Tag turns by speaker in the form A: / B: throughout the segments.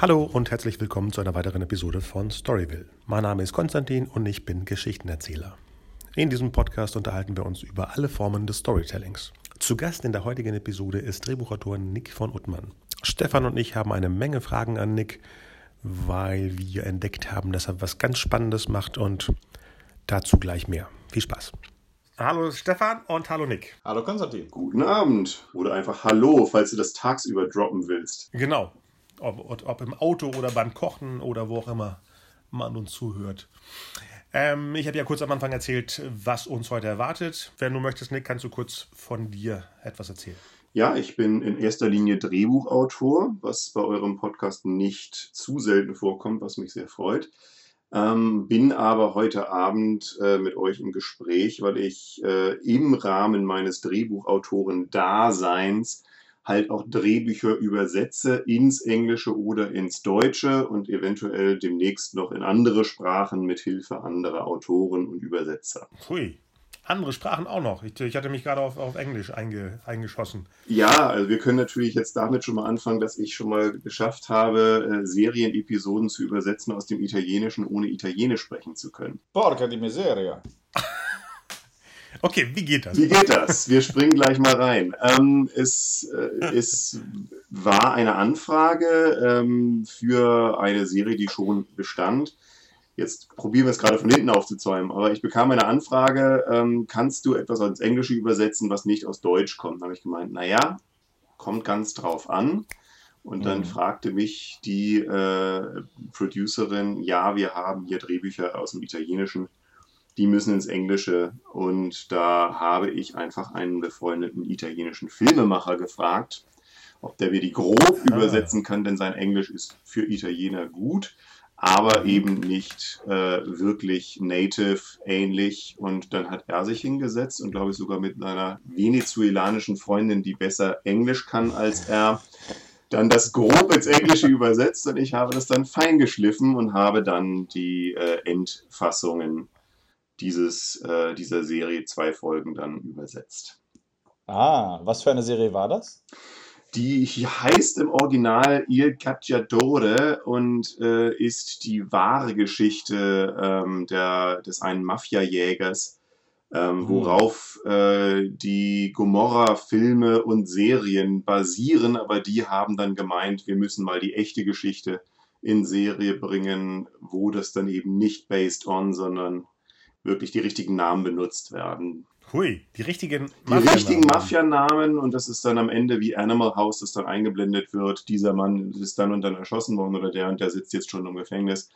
A: Hallo und herzlich willkommen zu einer weiteren Episode von Storyville. Mein Name ist Konstantin und ich bin Geschichtenerzähler. In diesem Podcast unterhalten wir uns über alle Formen des Storytellings. Zu Gast in der heutigen Episode ist Drehbuchautor Nick von Uttmann. Stefan und ich haben eine Menge Fragen an Nick, weil wir entdeckt haben, dass er was ganz Spannendes macht und dazu gleich mehr. Viel Spaß. Hallo Stefan und hallo Nick.
B: Hallo Konstantin.
C: Guten Abend. Oder einfach Hallo, falls du das tagsüber droppen willst.
A: Genau ob, ob im Auto oder beim Kochen oder wo auch immer man uns zuhört. Ähm, ich habe ja kurz am Anfang erzählt, was uns heute erwartet. Wenn du möchtest, Nick, kannst du kurz von dir etwas erzählen.
C: Ja, ich bin in erster Linie Drehbuchautor, was bei eurem Podcast nicht zu selten vorkommt, was mich sehr freut. Ähm, bin aber heute Abend äh, mit euch im Gespräch, weil ich äh, im Rahmen meines Drehbuchautoren-Daseins halt auch Drehbücher übersetze ins Englische oder ins Deutsche und eventuell demnächst noch in andere Sprachen mit Hilfe anderer Autoren und Übersetzer.
A: Hui. Andere Sprachen auch noch. Ich, ich hatte mich gerade auf, auf Englisch einge, eingeschossen.
C: Ja, also wir können natürlich jetzt damit schon mal anfangen, dass ich schon mal geschafft habe, äh, Serienepisoden zu übersetzen aus dem Italienischen, ohne Italienisch sprechen zu können.
B: Porca di miseria.
A: Okay, wie geht das?
C: Wie geht das? Wir springen gleich mal rein. Ähm, es, äh, es war eine Anfrage ähm, für eine Serie, die schon bestand. Jetzt probieren wir es gerade von hinten aufzuzäumen, aber ich bekam eine Anfrage, ähm, kannst du etwas ins Englische übersetzen, was nicht aus Deutsch kommt? Da habe ich gemeint, naja, kommt ganz drauf an. Und dann mhm. fragte mich die äh, Producerin, ja, wir haben hier Drehbücher aus dem Italienischen die müssen ins Englische. Und da habe ich einfach einen befreundeten italienischen Filmemacher gefragt, ob der mir die grob ah. übersetzen kann, denn sein Englisch ist für Italiener gut, aber eben nicht äh, wirklich native ähnlich. Und dann hat er sich hingesetzt und glaube ich sogar mit einer venezuelanischen Freundin, die besser Englisch kann als er, dann das grob ins Englische übersetzt und ich habe das dann fein geschliffen und habe dann die äh, Endfassungen dieses, äh, dieser Serie zwei Folgen dann übersetzt.
B: Ah, was für eine Serie war das?
C: Die heißt im Original Il Cacciatore und äh, ist die wahre Geschichte ähm, der, des einen Mafia-Jägers, ähm, hm. worauf äh, die Gomorra-Filme und Serien basieren, aber die haben dann gemeint, wir müssen mal die echte Geschichte in Serie bringen, wo das dann eben nicht based on, sondern wirklich die richtigen Namen benutzt werden.
A: Hui, die richtigen
C: Mafia-Namen. Die richtigen Mafia-Namen und das ist dann am Ende wie Animal House, das dann eingeblendet wird. Dieser Mann ist dann und dann erschossen worden oder der und der sitzt jetzt schon im Gefängnis.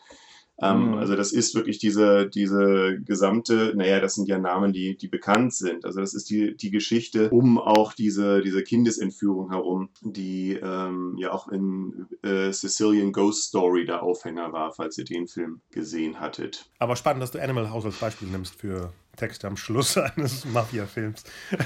C: Ähm, mhm. Also das ist wirklich diese, diese gesamte, naja, das sind ja Namen, die, die bekannt sind. Also das ist die, die Geschichte um auch diese, diese Kindesentführung herum, die ähm, ja auch in äh, Sicilian Ghost Story der Aufhänger war, falls ihr den Film gesehen hattet.
A: Aber spannend, dass du Animal House als Beispiel nimmst für Texte am Schluss eines Mafia-Films.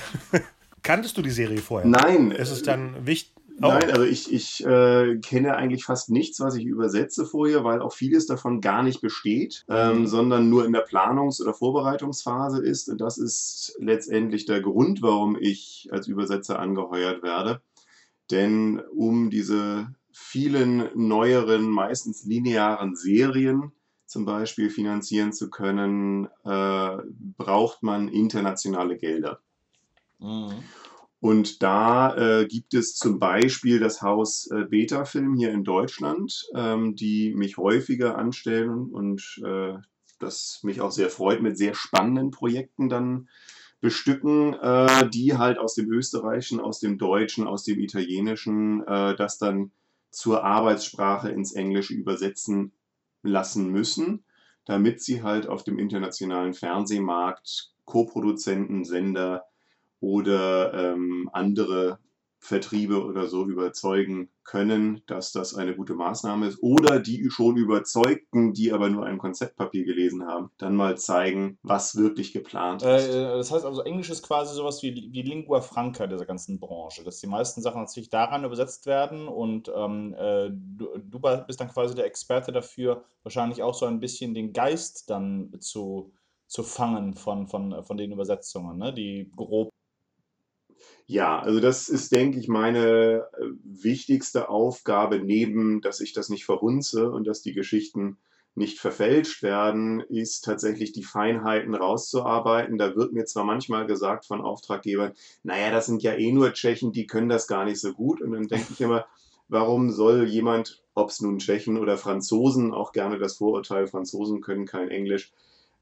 A: Kanntest du die Serie vorher?
C: Nein.
A: Ist es dann wichtig?
C: Oh. Nein, also ich, ich äh, kenne eigentlich fast nichts, was ich übersetze vorher, weil auch vieles davon gar nicht besteht, ähm, mhm. sondern nur in der Planungs- oder Vorbereitungsphase ist. Und das ist letztendlich der Grund, warum ich als Übersetzer angeheuert werde. Denn um diese vielen neueren, meistens linearen Serien zum Beispiel finanzieren zu können, äh, braucht man internationale Gelder. Mhm. Und da äh, gibt es zum Beispiel das Haus äh, Beta Film hier in Deutschland, ähm, die mich häufiger anstellen und äh, das mich auch sehr freut, mit sehr spannenden Projekten dann bestücken, äh, die halt aus dem Österreichischen, aus dem Deutschen, aus dem Italienischen äh, das dann zur Arbeitssprache ins Englische übersetzen lassen müssen, damit sie halt auf dem internationalen Fernsehmarkt Co-Produzenten, Sender, oder ähm, andere Vertriebe oder so überzeugen können, dass das eine gute Maßnahme ist oder die schon überzeugten, die aber nur ein Konzeptpapier gelesen haben, dann mal zeigen, was wirklich geplant ist.
B: Äh, das heißt also, Englisch ist quasi sowas wie, wie Lingua Franca dieser ganzen Branche, dass die meisten Sachen natürlich daran übersetzt werden und ähm, äh, du, du, bist dann quasi der Experte dafür, wahrscheinlich auch so ein bisschen den Geist dann zu, zu fangen von, von, von den Übersetzungen, ne? die grob
C: Ja, also das ist, denke ich, meine äh, wichtigste Aufgabe, neben, dass ich das nicht verhunze und dass die Geschichten nicht verfälscht werden, ist tatsächlich die Feinheiten rauszuarbeiten. Da wird mir zwar manchmal gesagt von Auftraggebern, naja, das sind ja eh nur Tschechen, die können das gar nicht so gut. Und dann denke ich immer, warum soll jemand, ob es nun Tschechen oder Franzosen, auch gerne das Vorurteil, Franzosen können kein Englisch,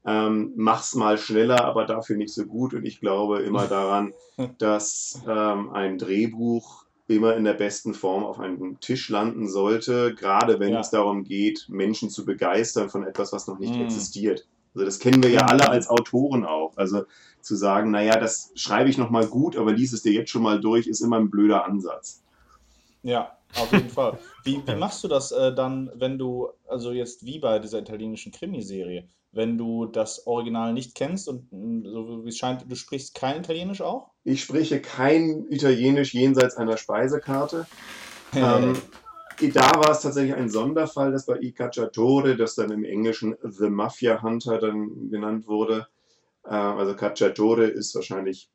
C: ähm, mach's mal schneller, aber dafür nicht so gut. Und ich glaube immer daran, dass ähm, ein Drehbuch immer in der besten Form auf einem Tisch landen sollte, gerade wenn ja. es darum geht, Menschen zu begeistern von etwas, was noch nicht mm. existiert. Also das kennen wir ja alle als Autoren auch. Also zu sagen, naja, das schreibe ich nochmal gut, aber lies es dir jetzt schon mal durch, ist immer ein blöder Ansatz.
B: Ja, auf jeden Fall. Wie, wie machst du das äh, dann, wenn du, also jetzt wie bei dieser italienischen Krimiserie, wenn du das Original nicht kennst und mm, so wie es scheint, du sprichst kein Italienisch auch?
C: Ich spreche kein Italienisch jenseits einer Speisekarte. ähm, da war es tatsächlich ein Sonderfall, das bei I Cacciatore, das dann im Englischen The Mafia Hunter dann genannt wurde. Äh, also Cacciatore ist wahrscheinlich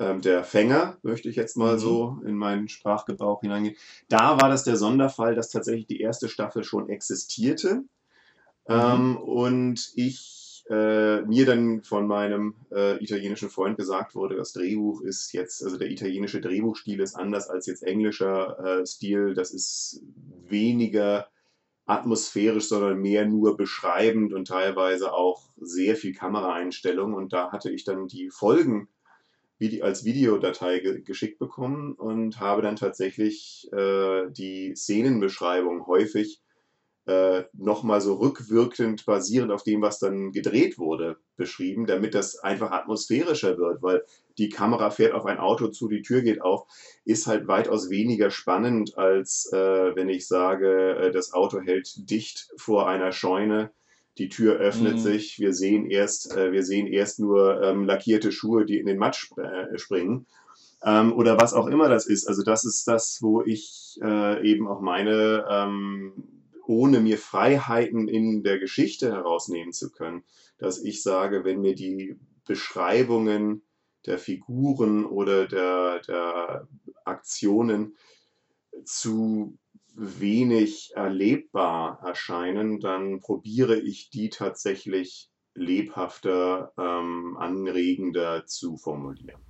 C: ähm, der Fänger, möchte ich jetzt mal mhm. so in meinen Sprachgebrauch hineingehen. Da war das der Sonderfall, dass tatsächlich die erste Staffel schon existierte. Mhm. Ähm, und ich äh, mir dann von meinem äh, italienischen Freund gesagt wurde, das Drehbuch ist jetzt, also der italienische Drehbuchstil ist anders als jetzt englischer äh, Stil. Das ist weniger atmosphärisch, sondern mehr nur beschreibend und teilweise auch sehr viel Kameraeinstellung. Und da hatte ich dann die Folgen als Videodatei ge geschickt bekommen und habe dann tatsächlich äh, die Szenenbeschreibung häufig äh, nochmal so rückwirkend basierend auf dem, was dann gedreht wurde, beschrieben, damit das einfach atmosphärischer wird, weil die Kamera fährt auf ein Auto zu, die Tür geht auf, ist halt weitaus weniger spannend, als äh, wenn ich sage, äh, das Auto hält dicht vor einer Scheune, die Tür öffnet mhm. sich, wir sehen erst, äh, wir sehen erst nur ähm, lackierte Schuhe, die in den Matsch äh, springen. Ähm, oder was auch immer das ist. Also das ist das, wo ich äh, eben auch meine ähm, ohne mir Freiheiten in der Geschichte herausnehmen zu können, dass ich sage, wenn mir die Beschreibungen der Figuren oder der, der Aktionen zu wenig erlebbar erscheinen, dann probiere ich die tatsächlich lebhafter, ähm, anregender zu formulieren.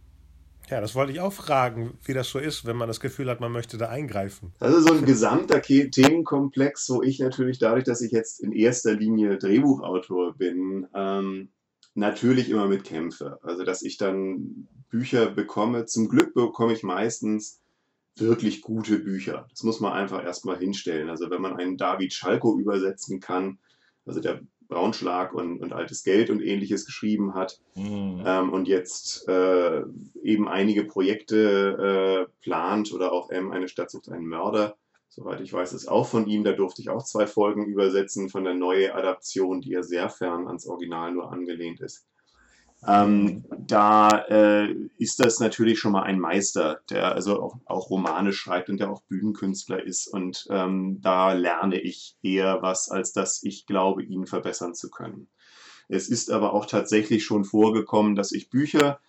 A: Ja, das wollte ich auch fragen, wie das so ist, wenn man das Gefühl hat, man möchte da eingreifen.
C: Ist so ein gesamter Themenkomplex, wo ich natürlich dadurch, dass ich jetzt in erster Linie Drehbuchautor bin, ähm, natürlich immer mit kämpfe. Also, dass ich dann Bücher bekomme. Zum Glück bekomme ich meistens wirklich gute Bücher. Das muss man einfach erstmal hinstellen. Also, wenn man einen David Schalko übersetzen kann, also der Braunschlag und, und Altes Geld und ähnliches geschrieben hat mhm. ähm, und jetzt äh, eben einige Projekte äh, plant oder auch ähm, eine Stadt sucht einen Mörder. Soweit ich weiß, ist auch von ihm. Da durfte ich auch zwei Folgen übersetzen von der neuen Adaption, die ja sehr fern ans Original nur angelehnt ist. Ähm, da äh, ist das natürlich schon mal ein Meister, der also auch, auch, Romane schreibt und der auch Bühnenkünstler ist. Und ähm, da lerne ich eher was, als dass ich glaube, ihn verbessern zu können. Es ist aber auch tatsächlich schon vorgekommen, dass ich Bücher,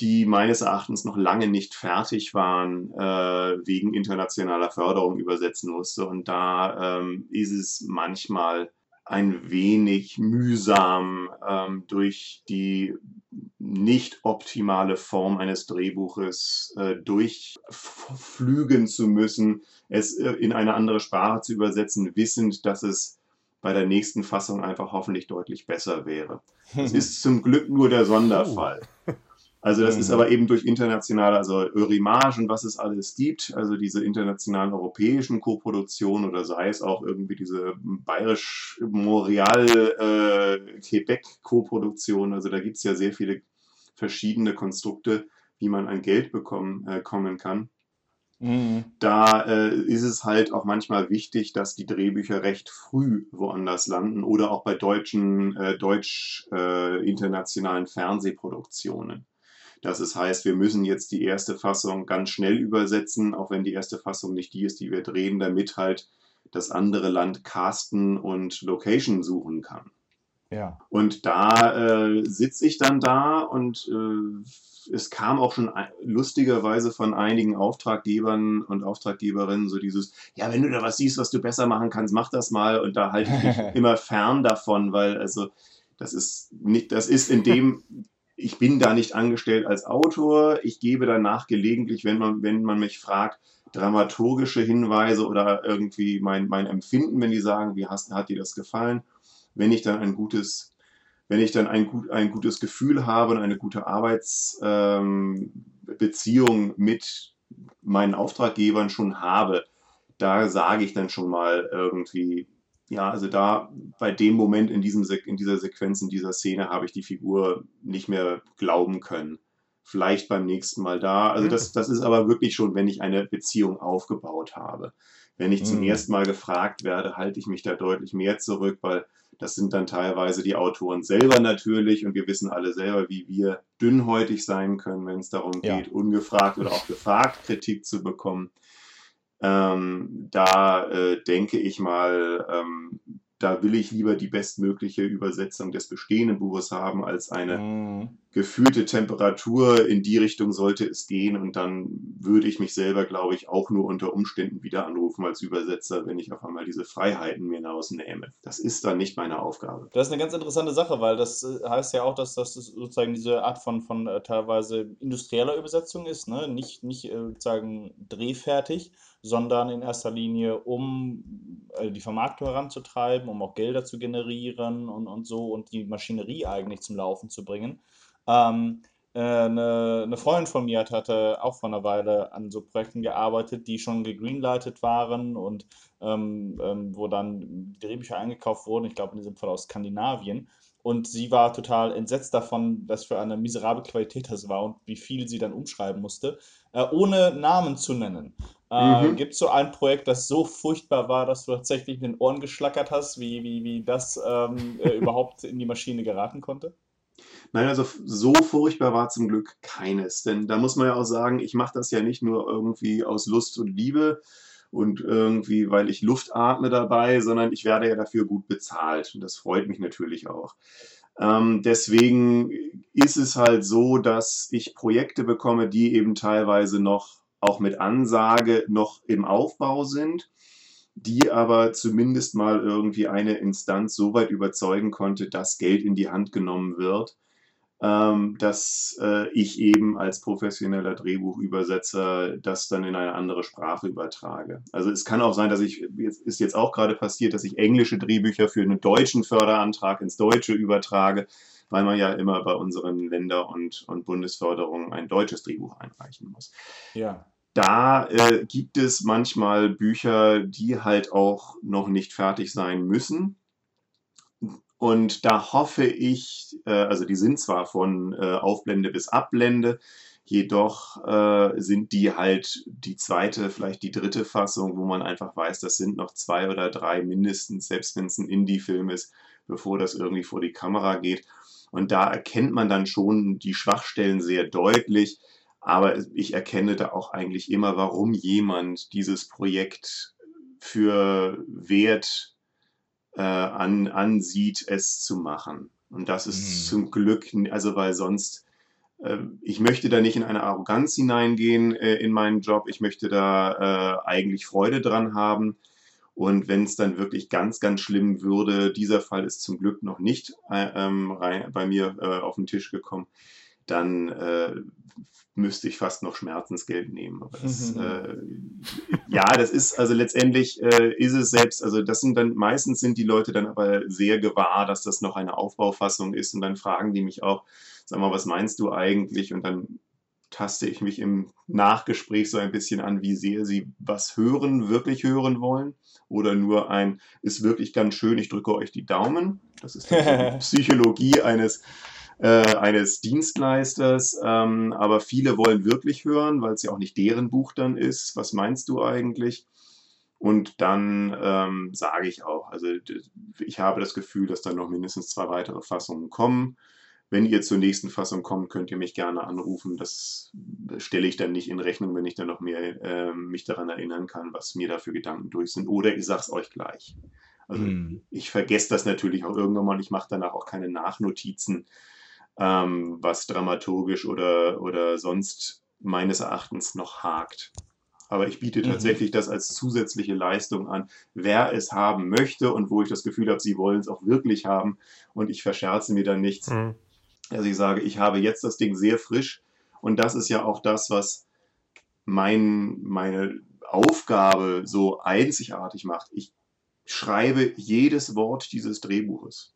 C: die meines Erachtens noch lange nicht fertig waren, äh, wegen internationaler Förderung übersetzen musste. Und da ähm, ist es manchmal ein wenig mühsam ähm, durch die nicht optimale Form eines Drehbuches äh, durchflügen zu müssen, es äh, in eine andere Sprache zu übersetzen, wissend, dass es bei der nächsten Fassung einfach hoffentlich deutlich besser wäre. Das ist zum Glück nur der Sonderfall. Also das mhm. ist aber eben durch internationale, also Eurimage und was es alles gibt, also diese internationalen europäischen Koproduktionen oder sei es auch irgendwie diese bayerisch-Montreal-Quebec-Koproduktion, äh, also da gibt es ja sehr viele verschiedene Konstrukte, wie man an Geld bekommen äh, kommen kann. Mhm. Da äh, ist es halt auch manchmal wichtig, dass die Drehbücher recht früh woanders landen oder auch bei deutschen, äh, deutsch-internationalen äh, Fernsehproduktionen. Das ist, heißt, wir müssen jetzt die erste Fassung ganz schnell übersetzen, auch wenn die erste Fassung nicht die ist, die wir drehen, damit halt das andere Land casten und Location suchen kann.
B: Ja.
C: Und da äh, sitze ich dann da und äh, es kam auch schon lustigerweise von einigen Auftraggebern und Auftraggeberinnen so dieses, ja, wenn du da was siehst, was du besser machen kannst, mach das mal. Und da halte ich mich immer fern davon, weil also das ist nicht, das ist in dem, ich bin da nicht angestellt als Autor. Ich gebe danach gelegentlich, wenn man, wenn man mich fragt, dramaturgische Hinweise oder irgendwie mein, mein Empfinden, wenn die sagen, wie hast, hat dir das gefallen? Wenn ich dann ein gutes, wenn ich dann ein, gut, ein gutes Gefühl habe und eine gute Arbeitsbeziehung ähm, mit meinen Auftraggebern schon habe, da sage ich dann schon mal irgendwie, ja, also da bei dem Moment in, diesem, in dieser Sequenz, in dieser Szene habe ich die Figur nicht mehr glauben können. Vielleicht beim nächsten Mal da. Also das, das ist aber wirklich schon, wenn ich eine Beziehung aufgebaut habe. Wenn ich zum mhm. ersten Mal gefragt werde, halte ich mich da deutlich mehr zurück, weil das sind dann teilweise die Autoren selber natürlich und wir wissen alle selber, wie wir dünnhäutig sein können, wenn es darum geht, ja. ungefragt oder auch gefragt Kritik zu bekommen. Ähm, da äh, denke ich mal, ähm, da will ich lieber die bestmögliche Übersetzung des bestehenden Buches haben, als eine mm. Gefühlte Temperatur. In die Richtung sollte es gehen und dann würde ich mich selber, glaube ich, auch nur unter Umständen wieder anrufen als Übersetzer, wenn ich auf einmal diese Freiheiten mir hinausnehme. Das ist dann nicht meine Aufgabe.
B: Das ist eine ganz interessante Sache, weil das äh, heißt ja auch, dass das sozusagen diese Art von, von äh, teilweise industrieller Übersetzung ist, ne? nicht, nicht äh, sozusagen drehfertig sondern in erster Linie, um die Vermarktung heranzutreiben, um auch Gelder zu generieren und, und so und die Maschinerie eigentlich zum Laufen zu bringen. Ähm, äh, eine, eine, Freundin von mir hat, hatte auch vor einer Weile an so Projekten gearbeitet, die schon gegreenlightet waren und ähm, ähm, wo dann Drehbücher eingekauft wurden, ich glaube in diesem Fall aus Skandinavien. Und sie war total entsetzt davon, was für eine miserable Qualität das war und wie viel sie dann umschreiben musste, äh, ohne Namen zu nennen. Äh, mhm. Gibt es so ein Projekt, das so furchtbar war, dass du tatsächlich in den Ohren geschlackert hast, wie, wie, wie das ähm, äh, überhaupt in die Maschine geraten konnte?
C: Nein, also so furchtbar war zum Glück keines. Denn da muss man ja auch sagen, ich mache das ja nicht nur irgendwie aus Lust und Liebe und irgendwie, weil ich Luft atme dabei, sondern ich werde ja dafür gut bezahlt. Und das freut mich natürlich auch. Ähm, deswegen ist es halt so, dass ich Projekte bekomme, die eben teilweise noch auch mit Ansage noch im Aufbau sind, die aber zumindest mal irgendwie eine Instanz so weit überzeugen konnte, dass Geld in die Hand genommen wird, dass äh, ich eben als professioneller Drehbuchübersetzer das dann in eine andere Sprache übertrage. Also es kann auch sein, dass ich, ist jetzt auch gerade passiert, dass ich englische Drehbücher für einen deutschen Förderantrag ins Deutsche übertrage, weil man ja immer bei unseren Länder- und, und Bundesförderungen ein deutsches Drehbuch einreichen muss.
B: Ja
C: da äh, gibt es manchmal Bücher, die halt auch noch nicht fertig sein müssen. Und da hoffe ich, äh, also die sind zwar von äh, Aufblende bis Abblende, jedoch äh, sind die halt die zweite, vielleicht die dritte Fassung, wo man einfach weiß, das sind noch zwei oder drei mindestens, selbst wenn es ein Indie-Film ist, bevor das irgendwie vor die Kamera geht. Und da erkennt man dann schon die Schwachstellen sehr deutlich aber ich erkenne da auch eigentlich immer, warum jemand dieses Projekt für wert äh, an, ansieht, es zu machen. Und das ist mhm. zum Glück, also weil sonst, äh, ich möchte da nicht in eine Arroganz hineingehen äh, in meinen Job. Ich möchte da äh, eigentlich Freude dran haben. Und wenn es dann wirklich ganz, ganz schlimm würde, dieser Fall ist zum Glück noch nicht äh, ähm, rein, bei mir äh, auf den Tisch gekommen, dann äh, müsste ich fast noch Schmerzensgeld nehmen. Das, äh, ja, das ist also letztendlich äh, ist es selbst, also das sind dann meistens sind die Leute dann aber sehr gewahr, dass das noch eine Aufbaufassung ist und dann fragen die mich auch, sag mal, was meinst du eigentlich? Und dann taste ich mich im Nachgespräch so ein bisschen an, wie sehr sie was hören, wirklich hören wollen. Oder nur ein, ist wirklich ganz schön, ich drücke euch die Daumen. Das ist die Psychologie eines äh, eines Dienstleisters, ähm, aber viele wollen wirklich hören, weil es ja auch nicht deren Buch dann ist. Was meinst du eigentlich? Und dann ähm, sage ich auch, also ich habe das Gefühl, dass dann noch mindestens zwei weitere Fassungen kommen. Wenn ihr zur nächsten Fassung kommt, könnt ihr mich gerne anrufen. Das stelle ich dann nicht in Rechnung, wenn ich dann noch mehr äh, mich daran erinnern kann, was mir da für Gedanken durch sind. Oder ich sage es euch gleich. Also mm. ich vergesse das natürlich auch irgendwann mal. Ich mache danach auch keine Nachnotizen, ähm, was dramaturgisch oder, oder sonst meines Erachtens noch hakt. Aber ich biete mhm. tatsächlich mhm. das als zusätzliche Leistung an, wer es haben möchte und wo ich das Gefühl habe, sie wollen es auch wirklich haben und ich verscherze mir dann nichts. Mhm. Also ich sage, ich habe jetzt das Ding sehr frisch und das ist ja auch das, was mein, meine Aufgabe so einzigartig macht. Ich schreibe jedes Wort dieses Drehbuches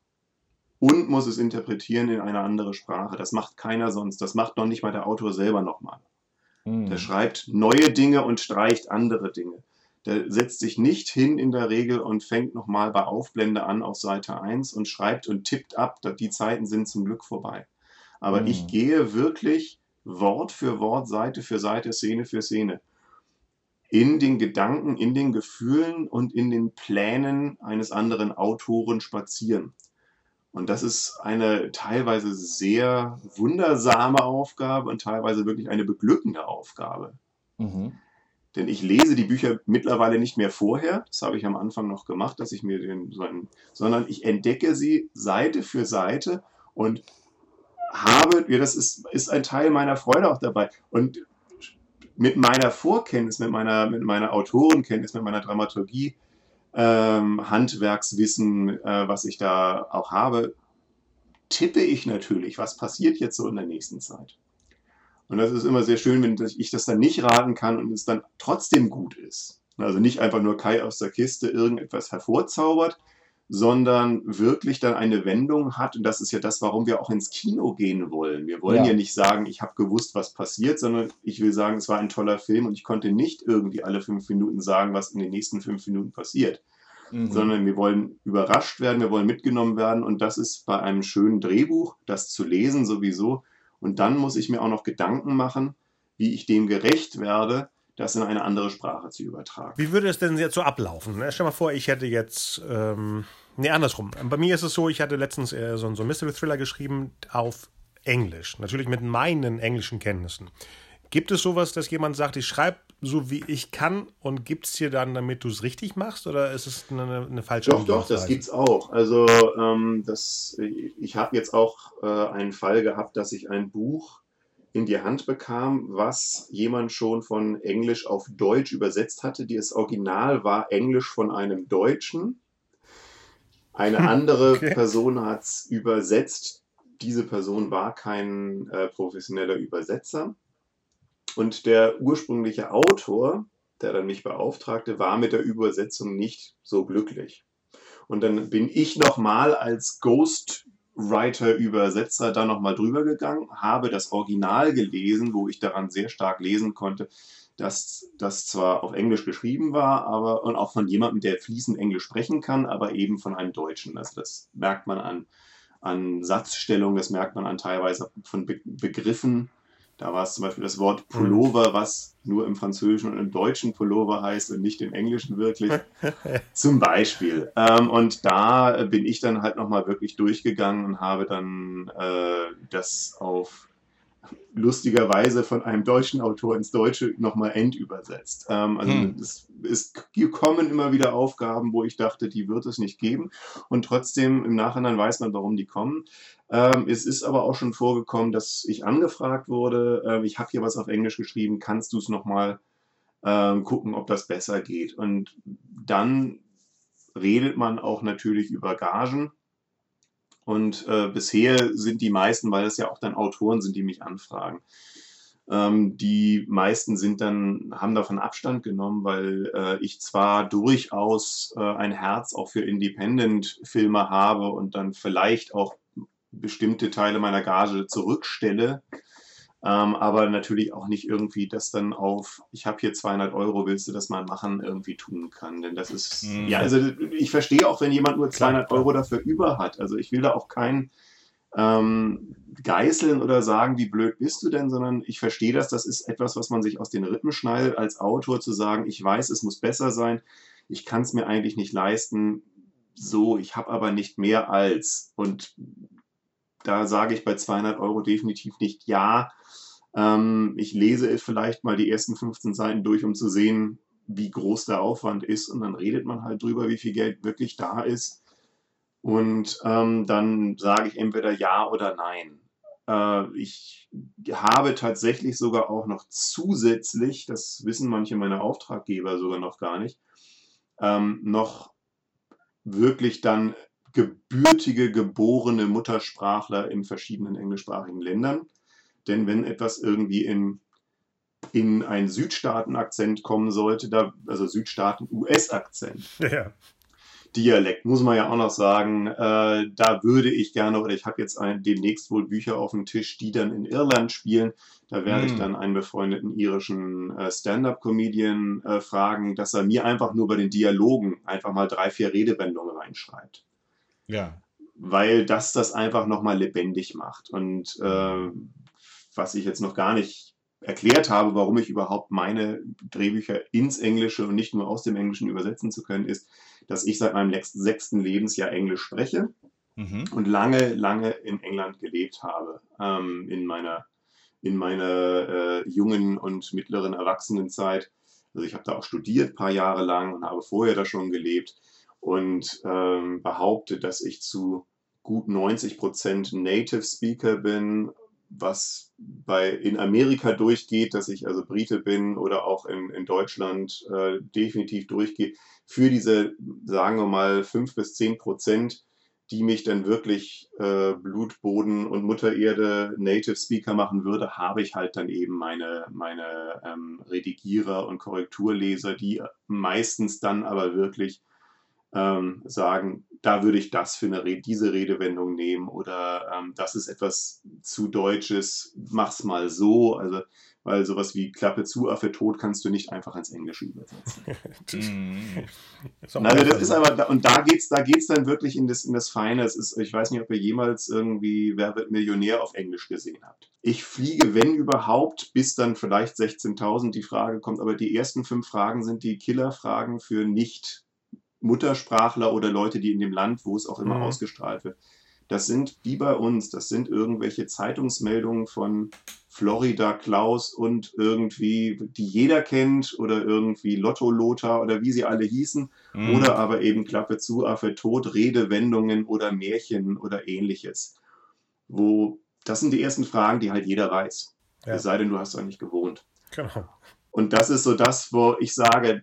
C: und muss es interpretieren in eine andere Sprache. Das macht keiner sonst. Das macht noch nicht mal der Autor selber nochmal. Hm. Der schreibt neue Dinge und streicht andere Dinge. Der setzt sich nicht hin in der Regel und fängt nochmal bei Aufblende an auf Seite 1 und schreibt und tippt ab. Die Zeiten sind zum Glück vorbei. Aber mhm. ich gehe wirklich Wort für Wort, Seite für Seite, Szene für Szene in den Gedanken, in den Gefühlen und in den Plänen eines anderen Autoren spazieren. Und das ist eine teilweise sehr wundersame Aufgabe und teilweise wirklich eine beglückende Aufgabe. Mhm. Denn ich lese die Bücher mittlerweile nicht mehr vorher, das habe ich am Anfang noch gemacht, dass ich mir den, sondern ich entdecke sie Seite für Seite und habe, ja, das ist, ist ein Teil meiner Freude auch dabei. Und mit meiner Vorkenntnis, mit meiner, mit meiner Autorenkenntnis, mit meiner Dramaturgie, ähm, Handwerkswissen, äh, was ich da auch habe, tippe ich natürlich, was passiert jetzt so in der nächsten Zeit. Und das ist immer sehr schön, wenn ich das dann nicht raten kann und es dann trotzdem gut ist. Also nicht einfach nur Kai aus der Kiste irgendetwas hervorzaubert, sondern wirklich dann eine Wendung hat. Und das ist ja das, warum wir auch ins Kino gehen wollen. Wir wollen ja, ja nicht sagen, ich habe gewusst, was passiert, sondern ich will sagen, es war ein toller Film und ich konnte nicht irgendwie alle fünf Minuten sagen, was in den nächsten fünf Minuten passiert. Mhm. Sondern wir wollen überrascht werden, wir wollen mitgenommen werden. Und das ist bei einem schönen Drehbuch, das zu lesen sowieso. Und dann muss ich mir auch noch Gedanken machen, wie ich dem gerecht werde, das in eine andere Sprache zu übertragen.
A: Wie würde es denn jetzt so ablaufen? Stell mal vor, ich hätte jetzt, ähm, nee, andersrum. Bei mir ist es so, ich hatte letztens äh, so, so einen Mystery-Thriller geschrieben auf Englisch. Natürlich mit meinen englischen Kenntnissen. Gibt es sowas, dass jemand sagt, ich schreibe so wie ich kann und gibt es dir dann, damit du es richtig machst oder ist es eine, eine falsche
C: Doch, doch, das gibt es auch. Also ähm, das, ich habe jetzt auch äh, einen Fall gehabt, dass ich ein Buch in die Hand bekam, was jemand schon von Englisch auf Deutsch übersetzt hatte. Das Original war Englisch von einem Deutschen. Eine andere okay. Person hat es übersetzt. Diese Person war kein äh, professioneller Übersetzer. Und der ursprüngliche Autor, der dann mich beauftragte, war mit der Übersetzung nicht so glücklich. Und dann bin ich nochmal als Ghost Writer, Übersetzer da nochmal drüber gegangen, habe das Original gelesen, wo ich daran sehr stark lesen konnte, dass das zwar auf Englisch geschrieben war, aber und auch von jemandem, der fließend Englisch sprechen kann, aber eben von einem Deutschen. Also das merkt man an, an Satzstellung, das merkt man an teilweise von Be Begriffen, da war es zum Beispiel das Wort Pullover, was nur im Französischen und im Deutschen Pullover heißt und nicht im Englischen wirklich. zum Beispiel. Ähm, und da bin ich dann halt nochmal wirklich durchgegangen und habe dann äh, das auf lustigerweise von einem deutschen Autor ins Deutsche nochmal endübersetzt. Ähm, also hm. es, es kommen immer wieder Aufgaben, wo ich dachte, die wird es nicht geben. Und trotzdem im Nachhinein weiß man, warum die kommen. Ähm, es ist aber auch schon vorgekommen, dass ich angefragt wurde, äh, ich habe hier was auf Englisch geschrieben, kannst du es nochmal ähm, gucken, ob das besser geht. Und dann redet man auch natürlich über Gagen. Und äh, bisher sind die meisten, weil es ja auch dann Autoren sind, die mich anfragen. Ähm, die meisten sind dann, haben davon Abstand genommen, weil äh, ich zwar durchaus äh, ein Herz auch für Independent-Filme habe und dann vielleicht auch bestimmte Teile meiner Gage zurückstelle, ähm, aber natürlich auch nicht irgendwie das dann auf, ich habe hier 200 Euro, willst du das mal machen, irgendwie tun kann. Denn das ist, mhm. ja, also ich verstehe auch, wenn jemand nur 200 Euro dafür über hat. Also ich will da auch keinen ähm, geißeln oder sagen, wie blöd bist du denn, sondern ich verstehe das, das ist etwas, was man sich aus den Rippen schneidet, als Autor zu sagen, ich weiß, es muss besser sein, ich kann es mir eigentlich nicht leisten, so, ich habe aber nicht mehr als. Und da sage ich bei 200 Euro definitiv nicht ja. Ähm, ich lese vielleicht mal die ersten 15 Seiten durch, um zu sehen, wie groß der Aufwand ist. Und dann redet man halt drüber, wie viel Geld wirklich da ist. Und ähm, dann sage ich entweder ja oder nein. Äh, ich habe tatsächlich sogar auch noch zusätzlich, das wissen manche meiner Auftraggeber sogar noch gar nicht, ähm, noch wirklich dann gebürtige, geborene Muttersprachler in verschiedenen englischsprachigen Ländern. Denn wenn etwas irgendwie in, in einen Südstaaten-Akzent kommen sollte, da, also Südstaaten-US-Akzent, ja. Dialekt, muss man ja auch noch sagen, äh, da würde ich gerne, oder ich habe jetzt ein, demnächst wohl Bücher auf dem Tisch, die dann in Irland spielen. Da werde mm. ich hm. dann einen befreundeten irischen äh, Stand-up-Comedian äh, fragen, dass er mir einfach nur bei den Dialogen einfach mal drei, vier Redewendungen reinschreibt. Ja. Weil das das einfach nochmal lebendig macht. Und äh, was ich jetzt noch gar nicht erklärt habe, warum ich überhaupt meine Drehbücher ins Englische und nicht nur aus dem Englischen übersetzen zu können, ist, dass ich seit meinem sechsten Lebensjahr Englisch spreche mhm. und lange, lange in England gelebt habe. Ähm, in meiner, in meiner äh, jungen und mittleren Erwachsenenzeit. Also ich habe da auch studiert, ein paar Jahre lang und habe vorher da schon gelebt und ähm, behaupte, dass ich zu gut 90 Prozent Native Speaker bin was bei, in Amerika durchgeht, dass ich also Brite bin oder auch in, in Deutschland äh, definitiv durchgeht, für diese, sagen wir mal, 5 bis 10 Prozent, die mich dann wirklich äh, Blut, Boden und Mutter Erde Native Speaker machen würde, habe ich halt dann eben meine, meine ähm, Redigierer und Korrekturleser, die meistens dann aber wirklich ähm, sagen, da würde ich das für eine Rede, diese Redewendung nehmen oder ähm, das ist etwas zu Deutsches, mach's mal so. Also, weil sowas wie Klappe zu, Affe tot kannst du nicht einfach ins Englische übersetzen. also das ist aber, und da geht's, da geht's dann wirklich in das, in das Feine. Es ist, ich weiß nicht, ob ihr jemals irgendwie Wer wird Millionär auf Englisch gesehen habt. Ich fliege, wenn überhaupt, bis dann vielleicht 16.000 die Frage kommt, aber die ersten fünf Fragen sind die Killerfragen für nicht Muttersprachler oder Leute, die in dem Land, wo es auch immer mhm. ausgestrahlt wird. Das sind wie bei uns, das sind irgendwelche Zeitungsmeldungen von Florida Klaus und irgendwie, die jeder kennt oder irgendwie Lotto Lothar oder wie sie alle hießen mhm. oder aber eben Klappe zu, Affe tot, Redewendungen oder Märchen oder ähnliches. Wo, das sind die ersten Fragen, die halt jeder weiß. Ja. Es sei denn, du hast da nicht gewohnt. Genau. Und das ist so das, wo ich sage,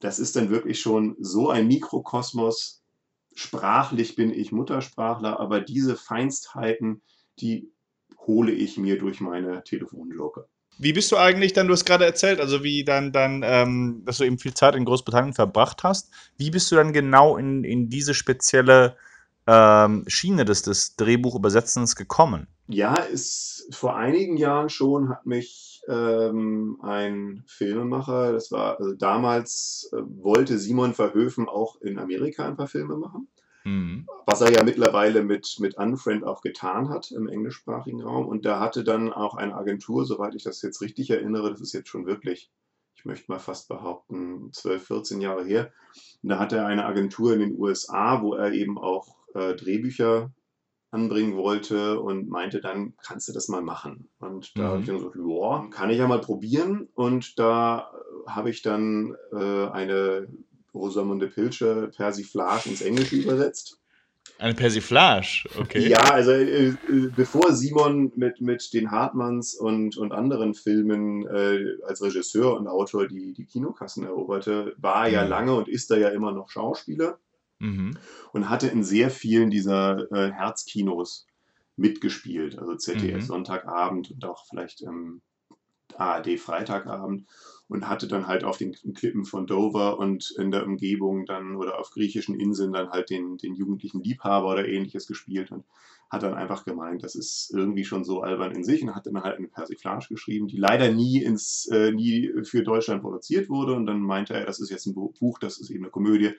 C: das ist dann wirklich schon so ein Mikrokosmos. Sprachlich bin ich Muttersprachler, aber diese Feinstheiten, die hole ich mir durch meine Telefonjoker.
B: Wie bist du eigentlich dann, du hast gerade erzählt, also wie dann, dann ähm, dass du eben viel Zeit in Großbritannien verbracht hast. Wie bist du dann genau in, in diese spezielle ähm, Schiene des, des Drehbuchübersetzens gekommen?
C: Ja, ist vor einigen Jahren schon hat mich ähm, ein Filmemacher, das war, also damals äh, wollte Simon Verhöfen auch in Amerika ein paar Filme machen. Mhm. Was er ja mittlerweile mit, mit Unfriend auch getan hat im englischsprachigen Raum. Und da hatte dann auch eine Agentur, soweit ich das jetzt richtig erinnere, das ist jetzt schon wirklich, ich möchte mal fast behaupten, 12, 14 Jahre her. Und da hatte er eine Agentur in den USA, wo er eben auch äh, Drehbücher anbringen wollte und meinte dann, kannst du das mal machen? Und da mhm. habe ich dann gesagt, ja, kann ich ja mal probieren. Und da habe ich dann äh, eine Rosamunde Pilcher Persiflage ins Englische übersetzt.
B: Eine Persiflage, okay.
C: Ja, also äh, äh, bevor Simon mit, mit den Hartmanns und, und anderen Filmen äh, als Regisseur und Autor die, die Kinokassen eroberte, war er ja mhm. lange und ist er ja immer noch Schauspieler. Mhm. Und hatte in sehr vielen dieser äh, Herzkinos mitgespielt. Also ZDF mhm. Sonntagabend und auch vielleicht ähm, ARD Freitagabend. Und hatte dann halt auf den Klippen von Dover und in der Umgebung dann oder auf griechischen Inseln dann halt den, den jugendlichen Liebhaber oder ähnliches gespielt und hat dann einfach gemeint, das ist irgendwie schon so albern in sich und hat dann halt eine Persiflage geschrieben, die leider nie ins, äh, nie für Deutschland produziert wurde. Und dann meinte er, das ist jetzt ein Buch, das ist eben eine Komödie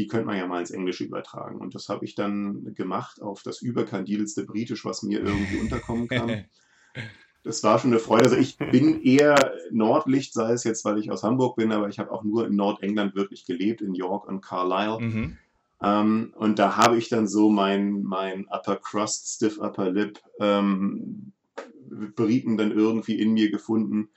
C: die könnte man ja mal ins Englische übertragen. Und das habe ich dann gemacht auf das überkandidelste Britisch, was mir irgendwie unterkommen kann. Das war schon eine Freude. Also ich bin eher Nordlicht, sei es jetzt, weil ich aus Hamburg bin, aber ich habe auch nur in Nordengland wirklich gelebt, in York und Carlisle. Mhm. Ähm, und da habe ich dann so mein, mein Upper Crust, Stiff Upper Lip ähm, Briten dann irgendwie in mir gefunden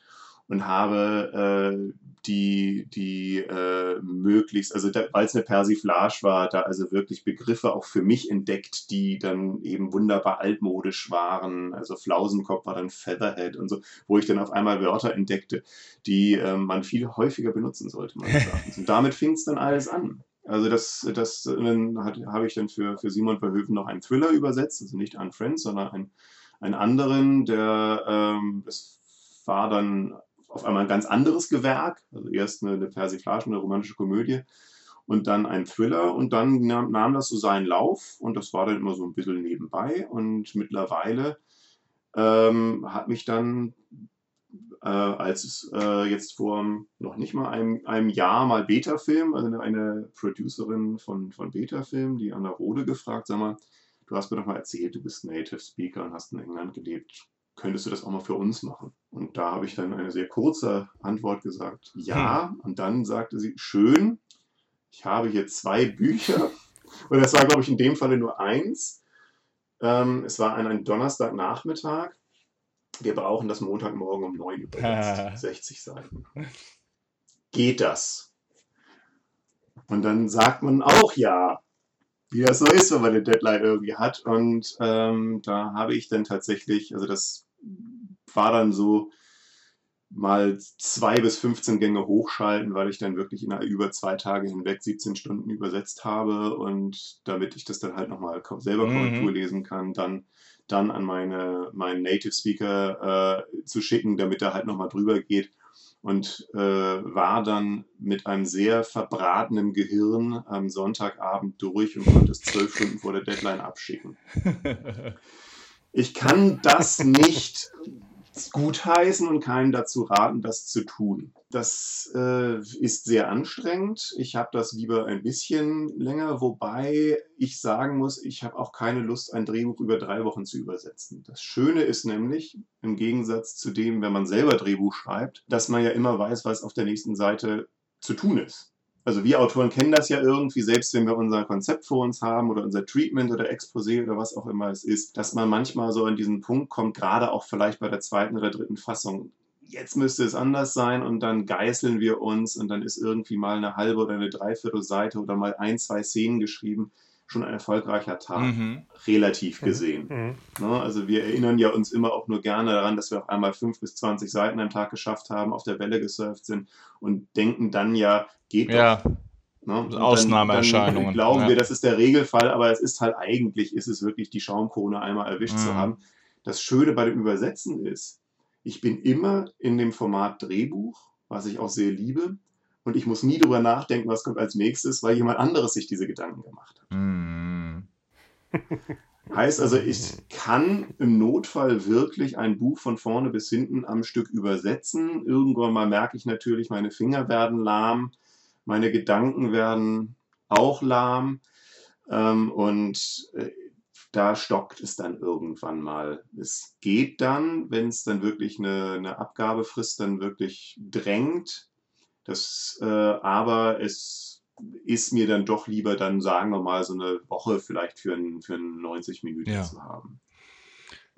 C: und habe äh, die, die äh, möglichst, also weil es eine Persiflage war, da also wirklich Begriffe auch für mich entdeckt, die dann eben wunderbar altmodisch waren. Also Flausenkopf war dann Featherhead und so, wo ich dann auf einmal Wörter entdeckte, die äh, man viel häufiger benutzen sollte. und damit fing es dann alles an. Also das, das habe ich dann für, für Simon Verhöfen noch einen Thriller übersetzt, also nicht an Friends, sondern einen, einen anderen, der ähm, es war dann auf einmal ein ganz anderes Gewerk, also erst eine, eine Persiflage, eine romantische Komödie und dann ein Thriller. Und dann nahm, nahm, das so seinen Lauf und das war dann immer so ein bisschen nebenbei. Und mittlerweile ähm, hat mich dann, äh, als es äh, jetzt vor noch nicht mal einem, einem Jahr mal Beta-Film, also eine Producerin von, von Beta-Film, die Anna Rode gefragt, sag mal, du hast mir doch mal erzählt, du bist Native Speaker und hast in England gelebt könntest du das auch mal für uns machen? Und da habe ich dann eine sehr kurze Antwort gesagt, ja. Hm. Und dann sagte sie, schön, ich habe hier zwei Bücher. Und das war, glaube ich, in dem Falle nur eins. Ähm, es war ein, ein Donnerstagnachmittag. Wir brauchen das Montagmorgen um 9 Uhr. 60 Seiten. Geht das? Und dann sagt man auch ja wie das so ist, wenn man eine Deadline irgendwie hat. Und ähm, da habe ich dann tatsächlich, also das war dann so mal zwei bis 15 Gänge hochschalten, weil ich dann wirklich in über zwei Tage hinweg 17 Stunden übersetzt habe und damit ich das dann halt nochmal selber mhm. Korrektur lesen kann, dann dann an meine, meinen Native Speaker äh, zu schicken, damit er halt nochmal drüber geht und äh, war dann mit einem sehr verbratenen Gehirn am Sonntagabend durch und konnte es zwölf Stunden vor der Deadline abschicken. Ich kann das nicht gutheißen und keinen dazu raten, das zu tun. Das äh, ist sehr anstrengend. Ich habe das lieber ein bisschen länger, wobei ich sagen muss, ich habe auch keine Lust, ein Drehbuch über drei Wochen zu übersetzen. Das Schöne ist nämlich, im Gegensatz zu dem, wenn man selber Drehbuch schreibt, dass man ja immer weiß, was auf der nächsten Seite zu tun ist also wir Autoren kennen das ja irgendwie, selbst wenn wir unser Konzept vor uns haben oder unser Treatment oder Exposé oder was auch immer es ist, dass man manchmal so an diesen Punkt kommt, gerade auch vielleicht bei der zweiten oder dritten Fassung. Jetzt müsste es anders sein und dann geißeln wir uns und dann ist irgendwie mal eine halbe oder eine Dreiviertel Seite oder mal ein, zwei Szenen geschrieben schon ein erfolgreicher Tag, mhm. relativ mhm. gesehen. Mhm. Ne, also wir erinnern ja uns immer auch nur gerne daran, dass wir auf einmal fünf bis zwanzig Seiten am Tag geschafft haben, auf der Welle gesurft sind und denken dann ja, geht ja. doch.
B: Ne? Ausnahmeerscheinungen. Dann,
C: dann glauben ja. wir, das ist der Regelfall, aber es ist halt eigentlich, ist es wirklich die Schaumkrone einmal erwischt zu mhm. haben. Das Schöne bei dem Übersetzen ist, ich bin immer in dem Format Drehbuch, was ich auch sehr liebe, und ich muss nie darüber nachdenken, was kommt als nächstes, weil jemand anderes sich diese Gedanken gemacht hat. Mm. heißt also, ich kann im Notfall wirklich ein Buch von vorne bis hinten am Stück übersetzen. Irgendwann mal merke ich natürlich, meine Finger werden lahm, meine Gedanken werden auch lahm. Ähm, und äh, da stockt es dann irgendwann mal. Es geht dann, wenn es dann wirklich eine, eine Abgabefrist dann wirklich drängt, das, äh, aber es ist mir dann doch lieber, dann sagen wir mal, so eine Woche vielleicht für, ein, für ein 90 Minuten ja. zu haben.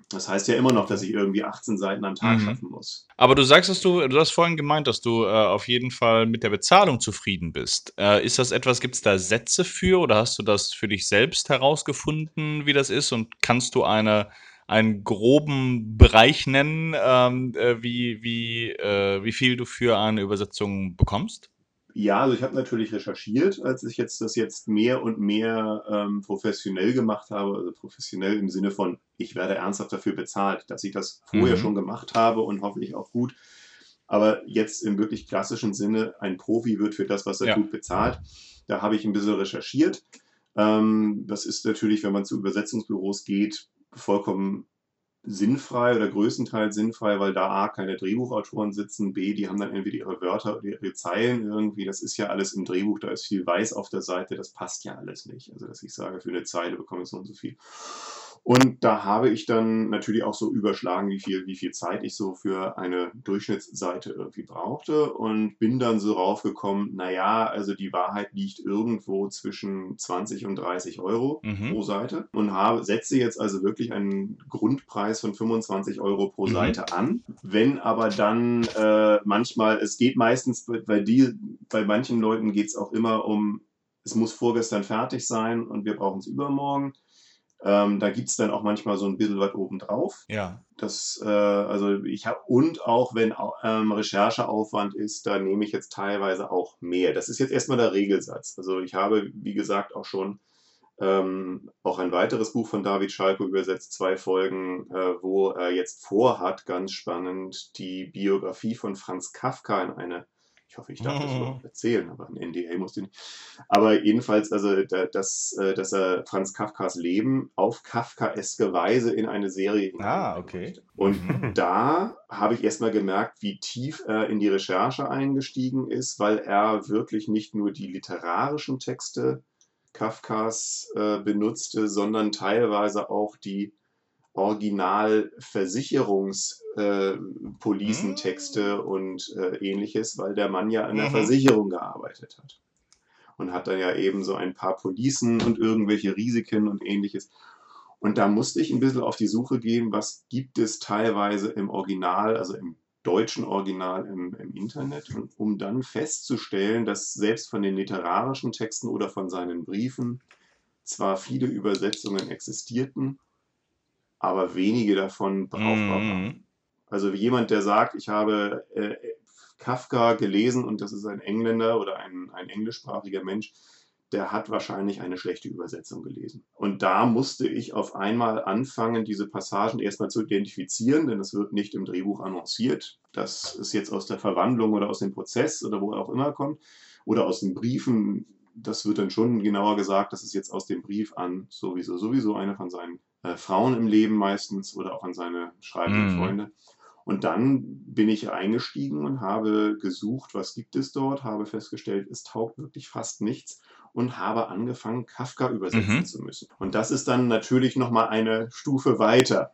C: Das heißt ja immer noch, dass ich irgendwie 18 Seiten am Tag mhm. schaffen muss.
B: Aber du sagst, dass du, du hast vorhin gemeint, dass du äh, auf jeden Fall mit der Bezahlung zufrieden bist. Äh, ist das etwas, gibt es da Sätze für oder hast du das für dich selbst herausgefunden, wie das ist? Und kannst du eine einen groben Bereich nennen, ähm, äh, wie, wie, äh, wie viel du für eine Übersetzung bekommst?
C: Ja, also ich habe natürlich recherchiert, als ich jetzt das jetzt mehr und mehr ähm, professionell gemacht habe, also professionell im Sinne von, ich werde ernsthaft dafür bezahlt, dass ich das vorher mhm. schon gemacht habe und hoffentlich auch gut. Aber jetzt im wirklich klassischen Sinne, ein Profi wird für das, was er ja. tut, bezahlt. Da habe ich ein bisschen recherchiert. Ähm, das ist natürlich, wenn man zu Übersetzungsbüros geht, vollkommen sinnfrei oder größtenteils sinnfrei, weil da A, keine Drehbuchautoren sitzen, B, die haben dann entweder ihre Wörter oder ihre Zeilen irgendwie. Das ist ja alles im Drehbuch, da ist viel weiß auf der Seite, das passt ja alles nicht. Also, dass ich sage, für eine Zeile bekomme ich so und so viel. Und da habe ich dann natürlich auch so überschlagen, wie viel, wie viel Zeit ich so für eine Durchschnittsseite irgendwie brauchte und bin dann so raufgekommen, naja, also die Wahrheit liegt irgendwo zwischen 20 und 30 Euro mhm. pro Seite und habe, setze jetzt also wirklich einen Grundpreis von 25 Euro pro mhm. Seite an. Wenn aber dann äh, manchmal, es geht meistens bei, die, bei manchen Leuten geht es auch immer um, es muss vorgestern fertig sein und wir brauchen es übermorgen ähm, da gibt es dann auch manchmal so ein bisschen was obendrauf.
B: Ja.
C: Das, äh, also ich habe, und auch wenn ähm, Rechercheaufwand ist, da nehme ich jetzt teilweise auch mehr. Das ist jetzt erstmal der Regelsatz. Also ich habe, wie gesagt, auch schon ähm, auch ein weiteres Buch von David Schalko übersetzt, zwei Folgen, äh, wo er jetzt vorhat, ganz spannend, die Biografie von Franz Kafka in eine ich hoffe, ich darf das überhaupt erzählen, aber ein NDA muss ich nicht. Aber jedenfalls, also, dass, äh, dass er Franz Kafkas Leben auf kafkaeske Weise in eine Serie
B: Ah, okay.
C: Und mhm. da habe ich erstmal gemerkt, wie tief er in die Recherche eingestiegen ist, weil er wirklich nicht nur die literarischen Texte Kafkas äh, benutzte, sondern teilweise auch die Originalversicherungspolicentexte äh, mm. und äh, ähnliches, weil der Mann ja an der mhm. Versicherung gearbeitet hat. Und hat dann ja eben so ein paar Policen und irgendwelche Risiken und ähnliches. Und da musste ich ein bisschen auf die Suche gehen, was gibt es teilweise im Original, also im deutschen Original im, im Internet, und um dann festzustellen, dass selbst von den literarischen Texten oder von seinen Briefen zwar viele Übersetzungen existierten, aber wenige davon brauchbar mhm. waren. Also jemand, der sagt, ich habe äh, Kafka gelesen und das ist ein Engländer oder ein, ein englischsprachiger Mensch, der hat wahrscheinlich eine schlechte Übersetzung gelesen. Und da musste ich auf einmal anfangen, diese Passagen erstmal zu identifizieren, denn es wird nicht im Drehbuch annonciert, dass es jetzt aus der Verwandlung oder aus dem Prozess oder wo auch immer kommt oder aus den Briefen. Das wird dann schon genauer gesagt, dass es jetzt aus dem Brief an sowieso sowieso einer von seinen äh, Frauen im Leben meistens oder auch an seine schreibenden mm. Freunde. Und dann bin ich eingestiegen und habe gesucht, was gibt es dort, habe festgestellt, es taugt wirklich fast nichts und habe angefangen, Kafka übersetzen mhm. zu müssen. Und das ist dann natürlich nochmal eine Stufe weiter,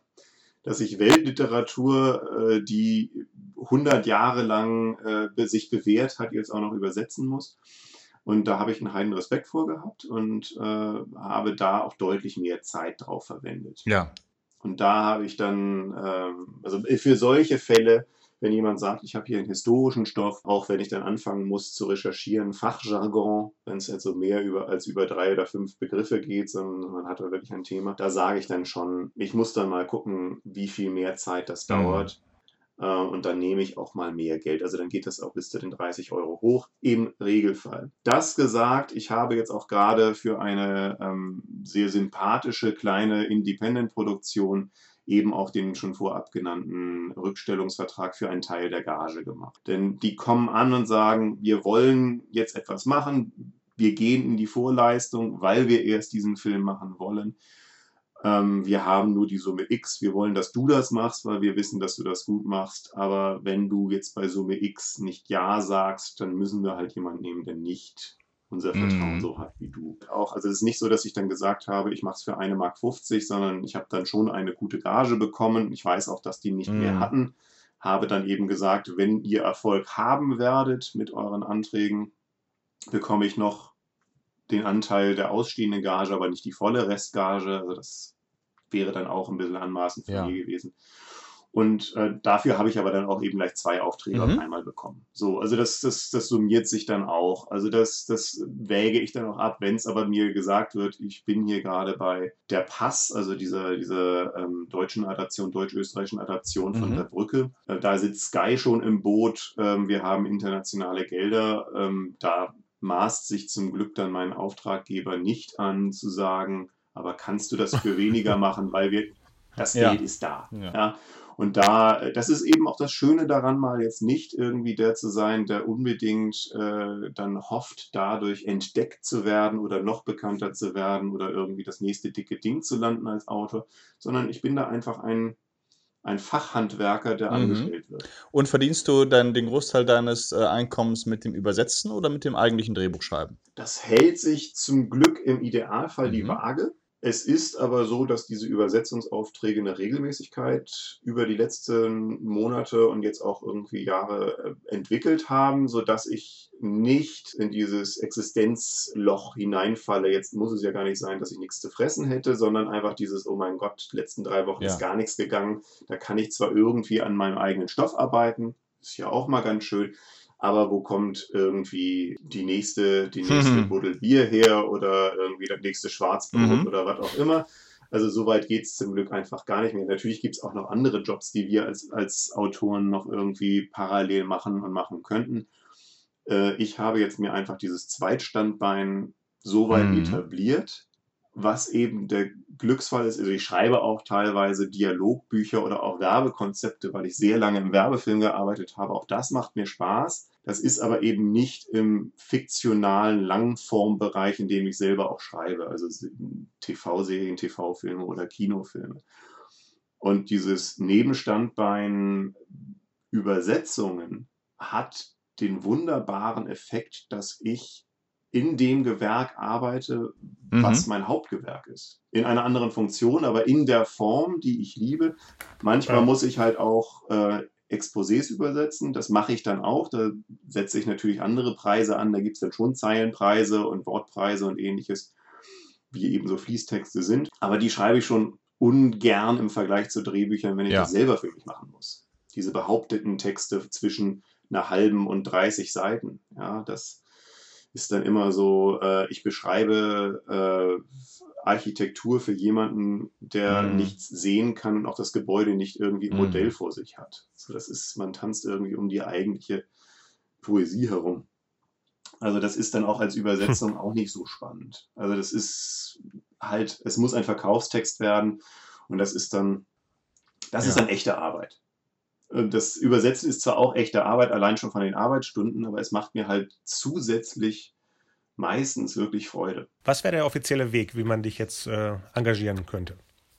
C: dass ich Weltliteratur, äh, die 100 Jahre lang äh, sich bewährt hat, jetzt auch noch übersetzen muss. Und da habe ich einen heiden Respekt vor gehabt und äh, habe da auch deutlich mehr Zeit drauf verwendet.
B: Ja.
C: Und da habe ich dann, ähm, also für solche Fälle, wenn jemand sagt, ich habe hier einen historischen Stoff, auch wenn ich dann anfangen muss zu recherchieren, Fachjargon, wenn es jetzt so mehr über, als über drei oder fünf Begriffe geht, sondern man hat da wirklich ein Thema, da sage ich dann schon, ich muss dann mal gucken, wie viel mehr Zeit das mhm. dauert. Äh, und dann nehme ich auch mal mehr Geld. Also dann geht das auch bis zu den 30 Euro hoch im Regelfall. Das gesagt, ich habe jetzt auch gerade für eine ähm, sehr sympathische kleine Independent-Produktion eben auch den schon vorab genannten Rückstellungsvertrag für einen Teil der Gage gemacht. Denn die kommen an und sagen, wir wollen jetzt etwas machen, wir gehen in die Vorleistung, weil wir erst diesen Film machen wollen ähm, wir haben nur die Summe X, wir wollen, dass du das machst, weil wir wissen, dass du das gut machst, aber wenn du jetzt bei Summe X nicht Ja sagst, dann müssen wir halt jemanden nehmen, der nicht unser Vertrauen mm. so hat wie du. Auch, also es ist nicht so, dass ich dann gesagt habe, ich mache es für eine Mark 50, sondern ich habe dann schon eine gute Gage bekommen. Ich weiß auch, dass die nicht mm. mehr hatten. Habe dann eben gesagt, wenn ihr Erfolg haben werdet mit euren Anträgen, bekomme ich noch den Anteil der ausstehenden Gage, aber nicht die volle Restgage. Also das wäre dann auch ein bisschen anmaßend von ja. mir gewesen. Und äh, dafür habe ich aber dann auch eben gleich zwei Aufträge mhm. auf einmal bekommen. So, also das, das, das summiert sich dann auch. Also das, das wäge ich dann auch ab, wenn es aber mir gesagt wird, ich bin hier gerade bei der Pass, also dieser, dieser ähm, deutschen Adaption, deutsch-österreichischen Adaption von mhm. der Brücke. Äh, da sitzt Sky schon im Boot. Ähm, wir haben internationale Gelder. Ähm, da maßt sich zum Glück dann mein Auftraggeber nicht an zu sagen, aber kannst du das für weniger machen, weil wir das Geld ja. ist da. Ja. ja. Und da, das ist eben auch das Schöne daran, mal jetzt nicht irgendwie der zu sein, der unbedingt äh, dann hofft, dadurch entdeckt zu werden oder noch bekannter zu werden oder irgendwie das nächste dicke Ding zu landen als Autor, sondern ich bin da einfach ein ein Fachhandwerker, der mhm. angestellt wird.
B: Und verdienst du dann den Großteil deines äh, Einkommens mit dem Übersetzen oder mit dem eigentlichen Drehbuchschreiben?
C: Das hält sich zum Glück im Idealfall mhm. die Waage. Es ist aber so, dass diese Übersetzungsaufträge eine Regelmäßigkeit über die letzten Monate und jetzt auch irgendwie Jahre äh, entwickelt haben, sodass ich nicht in dieses Existenzloch hineinfalle. Jetzt muss es ja gar nicht sein, dass ich nichts zu fressen hätte, sondern einfach dieses, oh mein Gott, letzten drei Wochen ja. ist gar nichts gegangen. Da kann ich zwar irgendwie an meinem eigenen Stoff arbeiten, ist ja auch mal ganz schön, aber wo kommt irgendwie die nächste, die nächste mhm. Buddel Bier her oder irgendwie das nächste Schwarzbrot mhm. oder was auch immer. Also so weit geht es zum Glück einfach gar nicht mehr. Natürlich gibt es auch noch andere Jobs, die wir als, als Autoren noch irgendwie parallel machen und machen könnten. Äh, ich habe jetzt mir einfach dieses Zweitstandbein so weit mhm. etabliert, was eben der Glücksfall ist. Also ich schreibe auch teilweise Dialogbücher oder auch Werbekonzepte, weil ich sehr lange im Werbefilm gearbeitet habe. Auch das macht mir Spaß. Das ist aber eben nicht im fiktionalen Langformbereich, in dem ich selber auch schreibe, also TV-Serien, TV-Filme oder Kinofilme. Und dieses Nebenstandbein Übersetzungen hat den wunderbaren Effekt, dass ich in dem Gewerk arbeite, was mhm. mein Hauptgewerk ist. In einer anderen Funktion, aber in der Form, die ich liebe. Manchmal ja. muss ich halt auch äh, Exposés übersetzen. Das mache ich dann auch. Da setze ich natürlich andere Preise an. Da gibt es dann schon Zeilenpreise und Wortpreise und ähnliches, wie eben so Fließtexte sind. Aber die schreibe ich schon ungern im Vergleich zu Drehbüchern, wenn ich ja. das selber für mich machen muss. Diese behaupteten Texte zwischen einer halben und 30 Seiten. Ja, das ist dann immer so, äh, ich beschreibe äh, Architektur für jemanden, der mhm. nichts sehen kann und auch das Gebäude nicht irgendwie ein mhm. Modell vor sich hat. So, das ist, man tanzt irgendwie um die eigentliche Poesie herum. Also das ist dann auch als Übersetzung auch nicht so spannend. Also das ist halt, es muss ein Verkaufstext werden und das ist dann, das ja. ist dann echte Arbeit. Das Übersetzen ist zwar auch echte Arbeit, allein schon von den Arbeitsstunden, aber es macht mir halt zusätzlich meistens wirklich Freude.
A: Was wäre der offizielle Weg, wie man dich jetzt äh, engagieren könnte?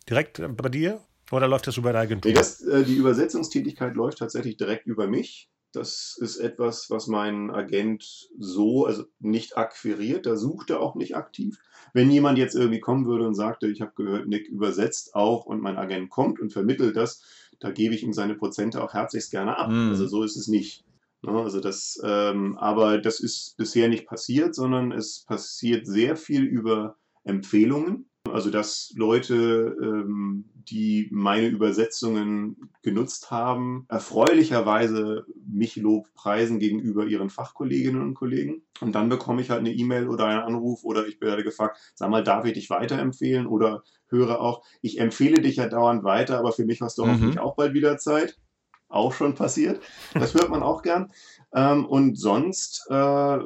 A: Direkt äh, bei dir oder läuft das über deine Agentur?
C: Nee, das, äh, die Übersetzungstätigkeit läuft tatsächlich direkt über mich. Das ist etwas, was mein Agent so, also nicht akquiriert, da sucht er auch nicht aktiv. Wenn jemand jetzt irgendwie kommen würde und sagte, ich habe gehört, Nick übersetzt auch und mein Agent kommt und vermittelt das, da gebe ich ihm seine Prozente auch herzlichst gerne ab. Mm. Also so ist es nicht. Ne? Also das, ähm, aber das ist bisher nicht passiert, sondern es passiert sehr viel über Empfehlungen. Also dass Leute, ähm, die meine Übersetzungen genutzt haben, erfreulicherweise mich Lob preisen gegenüber ihren Fachkolleginnen und Kollegen. Und dann bekomme ich halt eine E-Mail oder einen Anruf oder ich werde gefragt, sag mal, darf ich dich weiterempfehlen? Oder höre auch, ich empfehle dich ja dauernd weiter, aber für mich hast du mhm. hoffentlich auch bald wieder Zeit. Auch schon passiert. Das hört man auch gern. Ähm, und sonst, äh,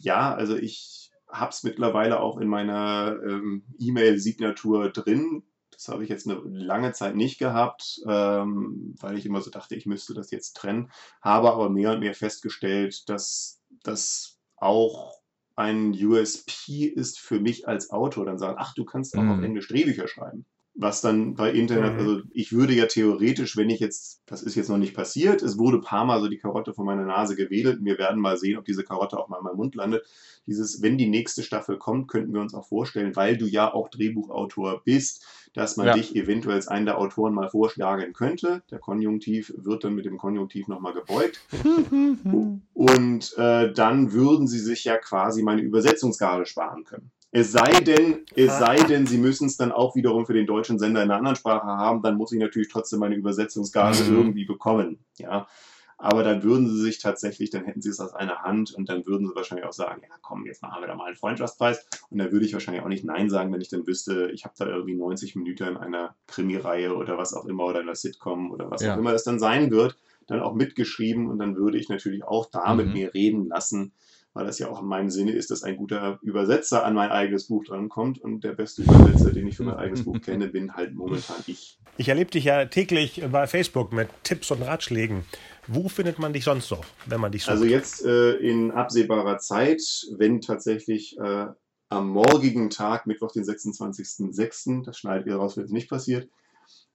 C: ja, also ich habe es mittlerweile auch in meiner ähm, E-Mail-Signatur drin. Das habe ich jetzt eine lange Zeit nicht gehabt, ähm, weil ich immer so dachte, ich müsste das jetzt trennen. Habe aber mehr und mehr festgestellt, dass das auch ein USP ist für mich als Autor. Dann sagen, ach, du kannst auch mhm. auf Englisch Drehbücher schreiben was dann bei Internet, mhm. also ich würde ja theoretisch, wenn ich jetzt, das ist jetzt noch nicht passiert, es wurde ein paar Mal so die Karotte von meiner Nase gewedelt. Wir werden mal sehen, ob diese Karotte auch mal in meinem Mund landet. Dieses, wenn die nächste Staffel kommt, könnten wir uns auch vorstellen, weil du ja auch Drehbuchautor bist, dass man ja. dich eventuell als einen der Autoren mal vorschlagen könnte. Der Konjunktiv wird dann mit dem Konjunktiv nochmal gebeugt. Und äh, dann würden sie sich ja quasi meine Übersetzungsgage sparen können. Es sei denn, es sei denn, sie müssen es dann auch wiederum für den deutschen Sender in einer anderen Sprache haben, dann muss ich natürlich trotzdem meine Übersetzungsgage mhm. irgendwie bekommen. Ja. Aber dann würden sie sich tatsächlich, dann hätten sie es aus einer Hand und dann würden sie wahrscheinlich auch sagen, ja komm, jetzt machen wir da mal einen Freundschaftspreis. Und dann würde ich wahrscheinlich auch nicht Nein sagen, wenn ich dann wüsste, ich habe da irgendwie 90 Minuten in einer Krimireihe oder was auch immer oder in einer Sitcom oder was ja. auch immer es dann sein wird, dann auch mitgeschrieben und dann würde ich natürlich auch da mit mhm. mir reden lassen, weil das ja auch in meinem Sinne ist, dass ein guter Übersetzer an mein eigenes Buch drankommt und der beste Übersetzer, den ich für mein eigenes Buch kenne, bin halt momentan ich.
A: Ich erlebe dich ja täglich bei Facebook mit Tipps und Ratschlägen. Wo findet man dich sonst noch, wenn man dich sucht?
C: Also jetzt äh, in absehbarer Zeit, wenn tatsächlich äh, am morgigen Tag, Mittwoch, den 26.06., das schneidet ihr raus, wenn es nicht passiert,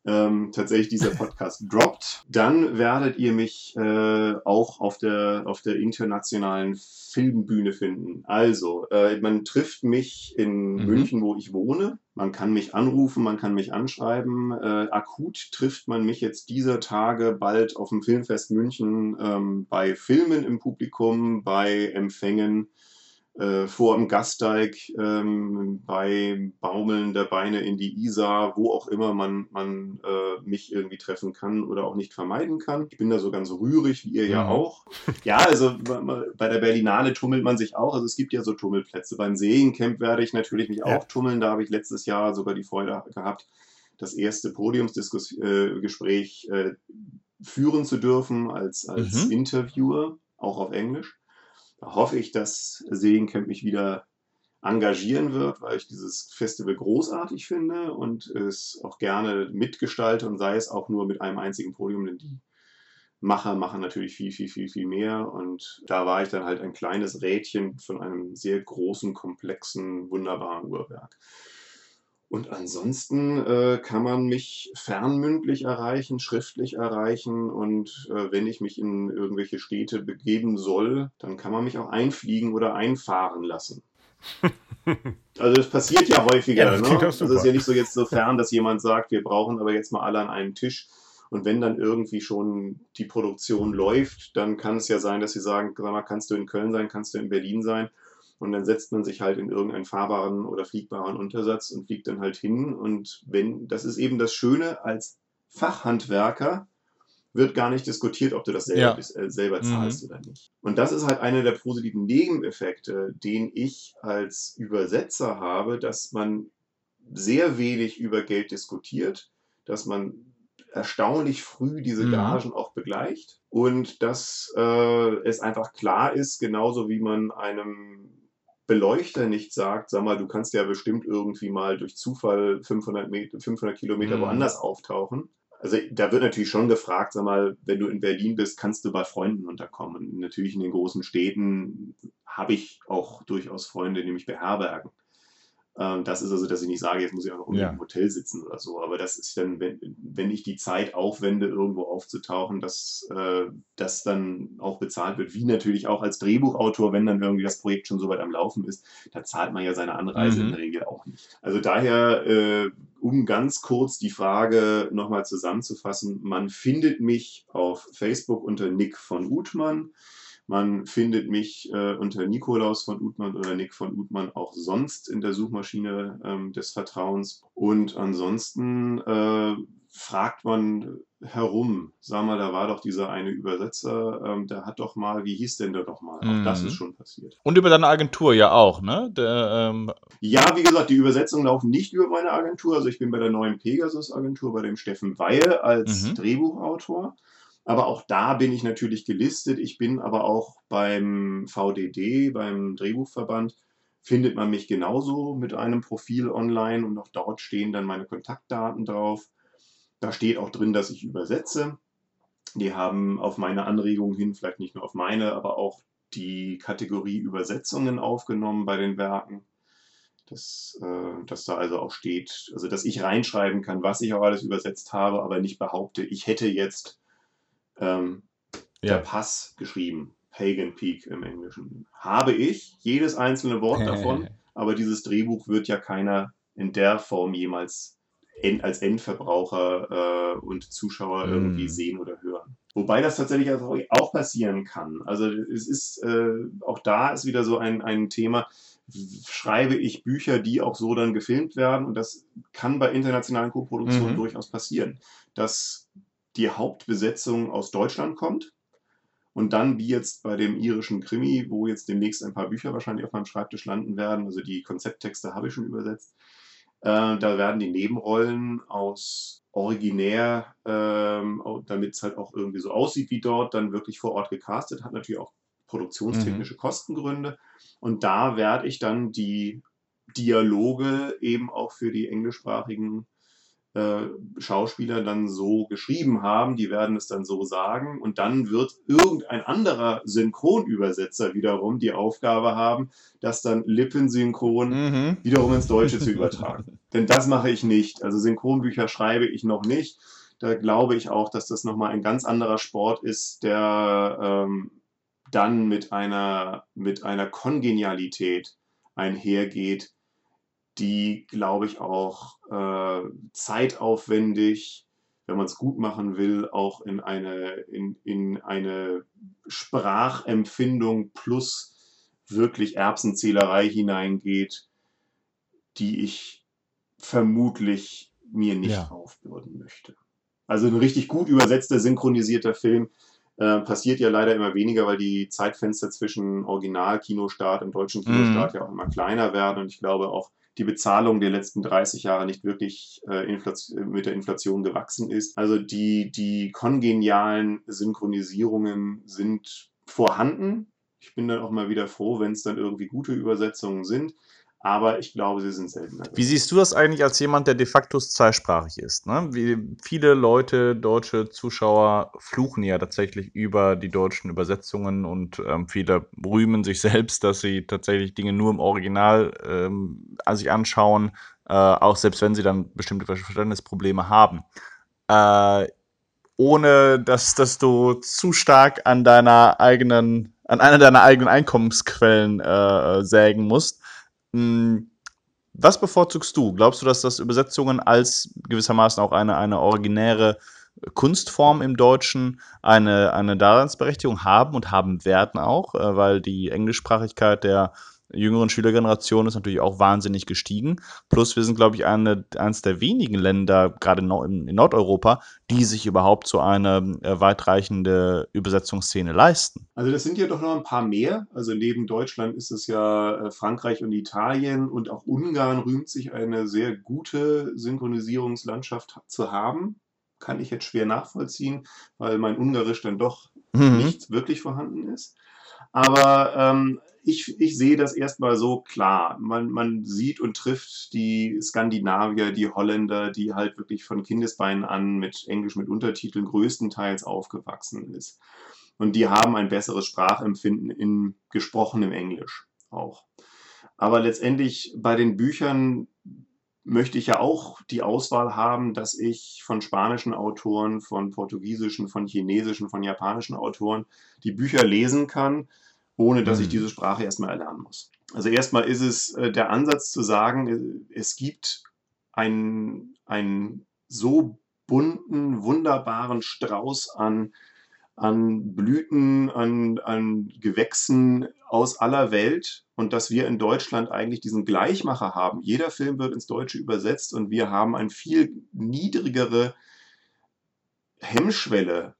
C: ähm, tatsächlich dieser Podcast droppt, dann werdet ihr mich äh, auch auf der, auf der internationalen Filmbühne finden. Also, äh, man trifft mich in mhm. München, wo ich wohne. Man kann mich anrufen, man kann mich anschreiben. Äh, akut trifft man mich jetzt dieser Tage bald auf dem Filmfest München ähm, bei Filmen im Publikum, bei Empfängen äh, vor dem Gasteig, ähm, bei Baumeln der Beine in die Isar, wo auch immer man, man äh, mich irgendwie treffen kann oder auch nicht vermeiden kann. Ich bin da so ganz rührig, wie ihr ja, ja mhm. auch. Ja, also bei der Berlinale tummelt man sich auch. Also es gibt ja so Tummelplätze. Beim Seencamp werde ich natürlich mich ja. auch tummeln. Da habe ich letztes Jahr sogar die Freude gehabt, das erste Podiumsgespräch äh, äh, führen zu dürfen als, als mhm. Interviewer, auch auf Englisch. Da hoffe ich, dass Seencamp mich wieder engagieren wird, weil ich dieses Festival großartig finde und es auch gerne mitgestalte und sei es auch nur mit einem einzigen Podium, denn die Macher machen natürlich viel, viel, viel, viel mehr. Und da war ich dann halt ein kleines Rädchen von einem sehr großen, komplexen, wunderbaren Uhrwerk. Und ansonsten äh, kann man mich fernmündlich erreichen, schriftlich erreichen und äh, wenn ich mich in irgendwelche Städte begeben soll, dann kann man mich auch einfliegen oder einfahren lassen. Also das passiert ja häufiger. Ja, das ne? Also es ist ja nicht so jetzt so fern, dass jemand sagt, wir brauchen aber jetzt mal alle an einem Tisch. Und wenn dann irgendwie schon die Produktion läuft, dann kann es ja sein, dass sie sagen, sag mal, kannst du in Köln sein, kannst du in Berlin sein. Und dann setzt man sich halt in irgendeinen fahrbaren oder fliegbaren Untersatz und fliegt dann halt hin. Und wenn, das ist eben das Schöne, als Fachhandwerker wird gar nicht diskutiert, ob du das selber, ja. äh, selber zahlst mhm. oder nicht. Und das ist halt einer der positiven Nebeneffekte, den ich als Übersetzer habe, dass man sehr wenig über Geld diskutiert, dass man erstaunlich früh diese mhm. Gagen mhm. auch begleicht und dass äh, es einfach klar ist, genauso wie man einem Beleuchter nicht sagt, sag mal, du kannst ja bestimmt irgendwie mal durch Zufall 500, Meter, 500 Kilometer mhm. woanders auftauchen. Also da wird natürlich schon gefragt, sag mal, wenn du in Berlin bist, kannst du bei Freunden unterkommen. Und natürlich in den großen Städten habe ich auch durchaus Freunde, die mich beherbergen. Ähm, das ist also, dass ich nicht sage, jetzt muss ich auch noch ja. im Hotel sitzen oder so. Aber das ist dann, wenn, wenn ich die Zeit aufwende, irgendwo aufzutauchen, dass äh, das dann auch bezahlt wird. Wie natürlich auch als Drehbuchautor, wenn dann irgendwie das Projekt schon so weit am Laufen ist, da zahlt man ja seine Anreise mhm. in der Regel auch nicht. Also daher, äh, um ganz kurz die Frage nochmal zusammenzufassen, man findet mich auf Facebook unter Nick von Uthmann. Man findet mich äh, unter Nikolaus von Uthmann oder Nick von Uthmann auch sonst in der Suchmaschine ähm, des Vertrauens. Und ansonsten äh, fragt man herum, sag mal, da war doch dieser eine Übersetzer, ähm, der hat doch mal, wie hieß denn der doch mal? Mhm. Auch das ist mhm. schon passiert.
B: Und über deine Agentur ja auch, ne? Der,
C: ähm ja, wie gesagt, die Übersetzungen laufen nicht über meine Agentur. Also ich bin bei der neuen Pegasus-Agentur, bei dem Steffen Weihe als mhm. Drehbuchautor. Aber auch da bin ich natürlich gelistet. Ich bin aber auch beim VDD, beim Drehbuchverband, findet man mich genauso mit einem Profil online und auch dort stehen dann meine Kontaktdaten drauf. Da steht auch drin, dass ich übersetze. Die haben auf meine Anregungen hin, vielleicht nicht nur auf meine, aber auch die Kategorie Übersetzungen aufgenommen bei den Werken. Dass, äh, dass da also auch steht, also dass ich reinschreiben kann, was ich auch alles übersetzt habe, aber nicht behaupte, ich hätte jetzt ähm, ja. der Pass geschrieben. Pagan Peak im Englischen. Habe ich jedes einzelne Wort davon, aber dieses Drehbuch wird ja keiner in der Form jemals als Endverbraucher äh, und Zuschauer mm. irgendwie sehen oder hören. Wobei das tatsächlich auch passieren kann. Also es ist äh, auch da ist wieder so ein, ein Thema. Schreibe ich Bücher, die auch so dann gefilmt werden und das kann bei internationalen Koproduktionen mhm. durchaus passieren, dass die Hauptbesetzung aus Deutschland kommt. Und dann, wie jetzt bei dem irischen Krimi, wo jetzt demnächst ein paar Bücher wahrscheinlich auf meinem Schreibtisch landen werden, also die Konzepttexte habe ich schon übersetzt, äh, da werden die Nebenrollen aus originär, ähm, damit es halt auch irgendwie so aussieht wie dort, dann wirklich vor Ort gecastet, hat natürlich auch produktionstechnische mhm. Kostengründe. Und da werde ich dann die Dialoge eben auch für die englischsprachigen Schauspieler dann so geschrieben haben, die werden es dann so sagen und dann wird irgendein anderer Synchronübersetzer wiederum die Aufgabe haben, das dann lippensynchron mhm. wiederum ins Deutsche zu übertragen. Denn das mache ich nicht. Also Synchronbücher schreibe ich noch nicht. Da glaube ich auch, dass das nochmal ein ganz anderer Sport ist, der ähm, dann mit einer, mit einer Kongenialität einhergeht, die, glaube ich, auch äh, zeitaufwendig, wenn man es gut machen will, auch in eine, in, in eine Sprachempfindung plus wirklich Erbsenzählerei hineingeht, die ich vermutlich mir nicht ja. aufbürden möchte. Also ein richtig gut übersetzter, synchronisierter Film äh, passiert ja leider immer weniger, weil die Zeitfenster zwischen Original-Kinostart und deutschen Kinostart mhm. ja auch immer kleiner werden. Und ich glaube auch die Bezahlung der letzten 30 Jahre nicht wirklich äh, mit der Inflation gewachsen ist. Also die, die kongenialen Synchronisierungen sind vorhanden. Ich bin dann auch mal wieder froh, wenn es dann irgendwie gute Übersetzungen sind aber ich glaube, sie sind seltener.
B: Wie siehst du das eigentlich als jemand, der de facto zweisprachig ist? Ne? Wie viele Leute, deutsche Zuschauer, fluchen ja tatsächlich über die deutschen Übersetzungen und ähm, viele rühmen sich selbst, dass sie tatsächlich Dinge nur im Original ähm, sich anschauen, äh, auch selbst wenn sie dann bestimmte Verständnisprobleme haben. Äh, ohne dass, dass du zu stark an deiner eigenen, an einer deiner eigenen Einkommensquellen äh, sägen musst. Hm, was bevorzugst du? Glaubst du, dass das Übersetzungen als gewissermaßen auch eine, eine originäre Kunstform im Deutschen eine, eine Daseinsberechtigung haben und haben werden auch, äh, weil die Englischsprachigkeit der jüngeren Schülergeneration ist natürlich auch wahnsinnig gestiegen. Plus wir sind, glaube ich, eine, eines der wenigen Länder, gerade in, in Nordeuropa, die sich überhaupt so eine äh, weitreichende Übersetzungsszene leisten.
C: Also das sind ja doch noch ein paar mehr. Also neben Deutschland ist es ja äh, Frankreich und Italien und auch Ungarn rühmt sich eine sehr gute Synchronisierungslandschaft zu haben. Kann ich jetzt schwer nachvollziehen, weil mein Ungarisch dann doch mhm. nicht wirklich vorhanden ist. Aber ähm, ich, ich sehe das erstmal so klar. Man, man sieht und trifft die Skandinavier, die Holländer, die halt wirklich von Kindesbeinen an mit Englisch mit Untertiteln größtenteils aufgewachsen ist. Und die haben ein besseres Sprachempfinden in gesprochenem Englisch auch. Aber letztendlich bei den Büchern möchte ich ja auch die Auswahl haben, dass ich von spanischen Autoren, von portugiesischen, von chinesischen, von japanischen Autoren die Bücher lesen kann ohne dass ich mhm. diese Sprache erstmal erlernen muss. Also erstmal ist es äh, der Ansatz zu sagen, äh, es gibt einen, einen so bunten, wunderbaren Strauß an, an Blüten, an, an Gewächsen aus aller Welt und dass wir in Deutschland eigentlich diesen Gleichmacher haben. Jeder Film wird ins Deutsche übersetzt und wir haben eine viel niedrigere Hemmschwelle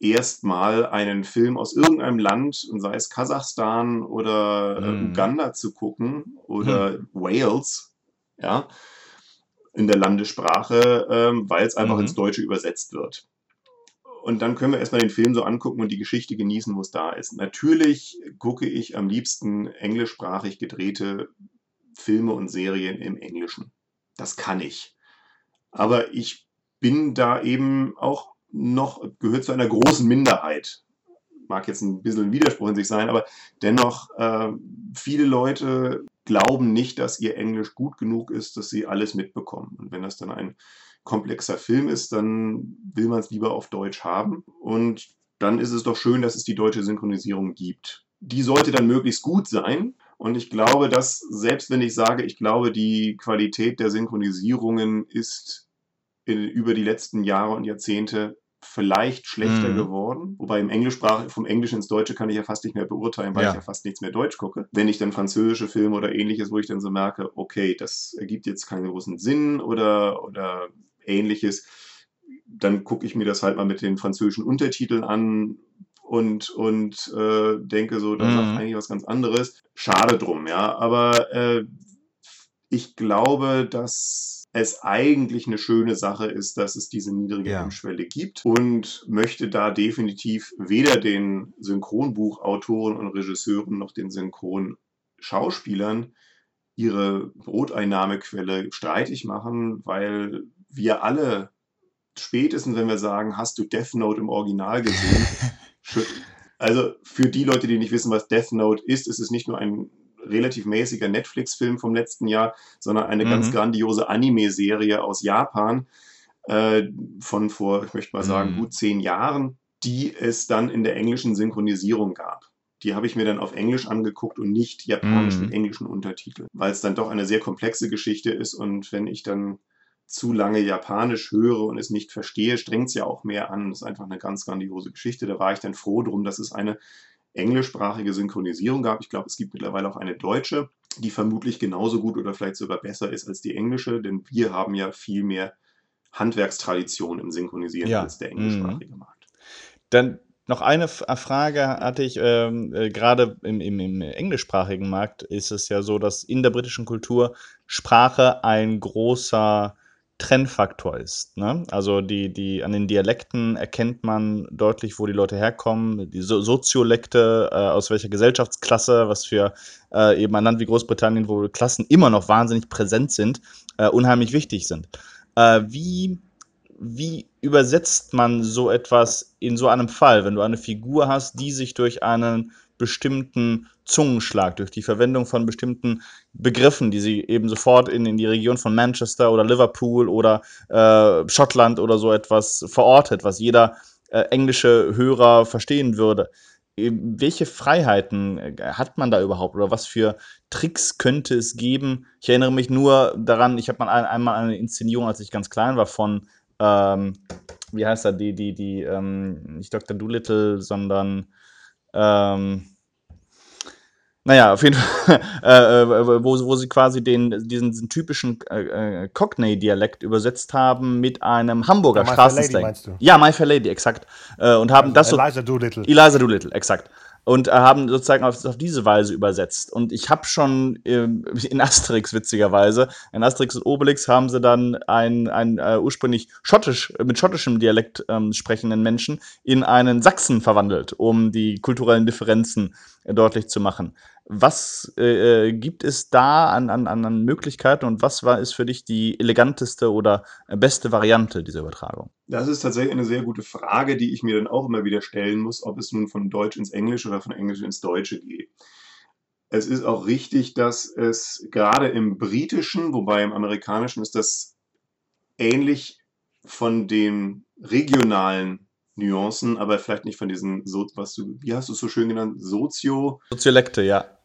C: erstmal einen Film aus irgendeinem Land, sei es Kasachstan oder mm. Uganda zu gucken oder hm. Wales, ja, in der Landessprache, ähm, weil es einfach mhm. ins Deutsche übersetzt wird. Und dann können wir erstmal den Film so angucken und die Geschichte genießen, wo es da ist. Natürlich gucke ich am liebsten englischsprachig gedrehte Filme und Serien im Englischen. Das kann ich. Aber ich bin da eben auch noch, gehört zu einer großen Minderheit. Mag jetzt ein bisschen ein Widerspruch in sich sein, aber dennoch, äh, viele Leute glauben nicht, dass ihr Englisch gut genug ist, dass sie alles mitbekommen. Und wenn das dann ein komplexer Film ist, dann will man es lieber auf Deutsch haben. Und dann ist es doch schön, dass es die deutsche Synchronisierung gibt. Die sollte dann möglichst gut sein. Und ich glaube, dass, selbst wenn ich sage, ich glaube, die Qualität der Synchronisierungen ist über die letzten Jahre und Jahrzehnte vielleicht schlechter mhm. geworden. Wobei im Englischsprach, vom Englischen ins Deutsche kann ich ja fast nicht mehr beurteilen, weil ja. ich ja fast nichts mehr Deutsch gucke. Wenn ich dann französische Filme oder ähnliches, wo ich dann so merke, okay, das ergibt jetzt keinen großen Sinn oder, oder ähnliches, dann gucke ich mir das halt mal mit den französischen Untertiteln an und, und äh, denke so, da mhm. sagt eigentlich was ganz anderes. Schade drum, ja. Aber äh, ich glaube, dass es eigentlich eine schöne Sache ist, dass es diese niedrige ja. Hemmschwelle gibt und möchte da definitiv weder den Synchronbuchautoren und Regisseuren noch den Synchronschauspielern ihre Broteinnahmequelle streitig machen, weil wir alle spätestens, wenn wir sagen, hast du Death Note im Original gesehen? also für die Leute, die nicht wissen, was Death Note ist, ist es nicht nur ein relativ mäßiger Netflix-Film vom letzten Jahr, sondern eine mhm. ganz grandiose Anime-Serie aus Japan äh, von vor, ich möchte mal sagen, mhm. gut zehn Jahren, die es dann in der englischen Synchronisierung gab. Die habe ich mir dann auf Englisch angeguckt und nicht japanisch mhm. mit englischen Untertiteln, weil es dann doch eine sehr komplexe Geschichte ist und wenn ich dann zu lange Japanisch höre und es nicht verstehe, strengt es ja auch mehr an. Das ist einfach eine ganz grandiose Geschichte. Da war ich dann froh drum, dass es eine englischsprachige Synchronisierung gab. Ich glaube, es gibt mittlerweile auch eine deutsche, die vermutlich genauso gut oder vielleicht sogar besser ist als die englische, denn wir haben ja viel mehr Handwerkstradition im Synchronisieren ja. als der englischsprachige mhm. Markt.
B: Dann noch eine Frage hatte ich, ähm, äh, gerade im, im, im englischsprachigen Markt ist es ja so, dass in der britischen Kultur Sprache ein großer Trennfaktor ist. Ne? Also die, die, an den Dialekten erkennt man deutlich, wo die Leute herkommen, die so Soziolekte, äh, aus welcher Gesellschaftsklasse, was für äh, eben ein Land wie Großbritannien, wo Klassen immer noch wahnsinnig präsent sind, äh, unheimlich wichtig sind. Äh, wie, wie übersetzt man so etwas in so einem Fall, wenn du eine Figur hast, die sich durch einen bestimmten Zungenschlag, durch die Verwendung von bestimmten Begriffen, die sie eben sofort in, in die Region von Manchester oder Liverpool oder äh, Schottland oder so etwas verortet, was jeder äh, englische Hörer verstehen würde. Welche Freiheiten äh, hat man da überhaupt oder was für Tricks könnte es geben? Ich erinnere mich nur daran, ich habe mal ein, einmal eine Inszenierung, als ich ganz klein war, von, ähm, wie heißt er, die, die, die, ähm, nicht Dr. Doolittle, sondern ähm, naja, auf jeden Fall, äh, äh, wo, wo sie quasi den, diesen, diesen typischen äh, äh, Cockney-Dialekt übersetzt haben mit einem Hamburger ja, Straßenslang. Ja, My Fair Lady, exakt. Äh, und haben also das Eliza Doolittle. Eliza Doolittle, exakt und äh, haben sozusagen auf, auf, diese Weise übersetzt. Und ich habe schon äh, in Asterix witzigerweise, in Asterix und Obelix haben sie dann einen, einen äh, ursprünglich schottisch, mit schottischem Dialekt ähm, sprechenden Menschen in einen Sachsen verwandelt, um die kulturellen Differenzen äh, deutlich zu machen. Was äh, äh, gibt es da an, an, an Möglichkeiten und was war ist für dich die eleganteste oder beste Variante dieser Übertragung?
C: Das ist tatsächlich eine sehr gute Frage, die ich mir dann auch immer wieder stellen muss, ob es nun von Deutsch ins Englische oder von Englisch ins Deutsche geht. Es ist auch richtig, dass es gerade im Britischen, wobei im Amerikanischen ist das ähnlich von den regionalen Nuancen, aber vielleicht nicht von diesen, so, was du, wie hast du es so schön genannt, Sozio...
B: Soziolekte, ja.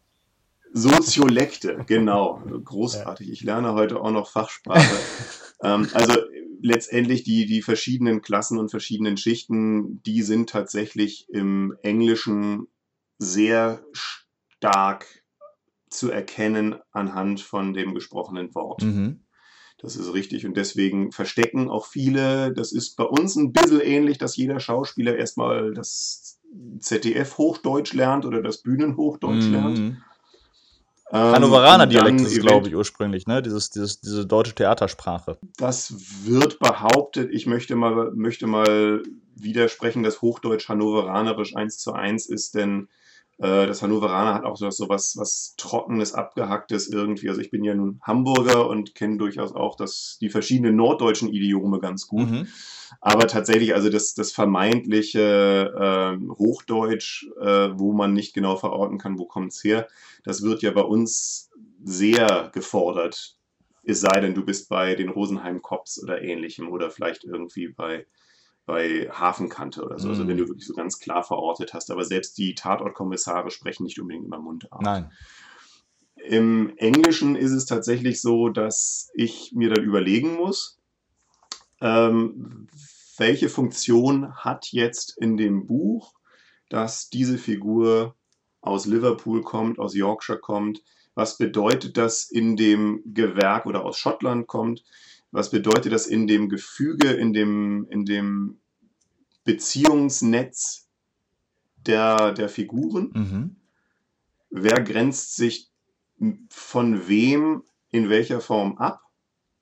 C: Soziolekte, genau. Großartig. Ich lerne heute auch noch Fachsprache. ähm, also letztendlich die, die verschiedenen Klassen und verschiedenen Schichten, die sind tatsächlich im Englischen sehr stark zu erkennen anhand von dem gesprochenen Wort. Mhm. Das ist richtig. Und deswegen verstecken auch viele, das ist bei uns ein bisschen ähnlich, dass jeder Schauspieler erstmal das ZDF-Hochdeutsch lernt oder das Bühnenhochdeutsch mhm. lernt.
B: Ähm, Hannoveraner Dialekt ist glaube ich, ursprünglich, ne? Dieses, dieses, diese deutsche Theatersprache.
C: Das wird behauptet. Ich möchte mal, möchte mal widersprechen, dass Hochdeutsch Hannoveranerisch eins zu eins ist, denn das Hannoveraner hat auch so, so was, was Trockenes, Abgehacktes irgendwie. Also ich bin ja nun Hamburger und kenne durchaus auch das, die verschiedenen norddeutschen Idiome ganz gut. Mhm. Aber tatsächlich, also das, das vermeintliche äh, Hochdeutsch, äh, wo man nicht genau verorten kann, wo kommt es her, das wird ja bei uns sehr gefordert. Es sei denn, du bist bei den Rosenheim Cops oder ähnlichem oder vielleicht irgendwie bei bei Hafenkante oder so. Also wenn mhm. du wirklich so ganz klar verortet hast. Aber selbst die Tatortkommissare sprechen nicht unbedingt immer Mundart.
B: Nein.
C: Im Englischen ist es tatsächlich so, dass ich mir dann überlegen muss, ähm, welche Funktion hat jetzt in dem Buch, dass diese Figur aus Liverpool kommt, aus Yorkshire kommt, was bedeutet das in dem Gewerk oder aus Schottland kommt, was bedeutet das in dem Gefüge, in dem, in dem Beziehungsnetz der, der Figuren? Mhm. Wer grenzt sich von wem in welcher Form ab?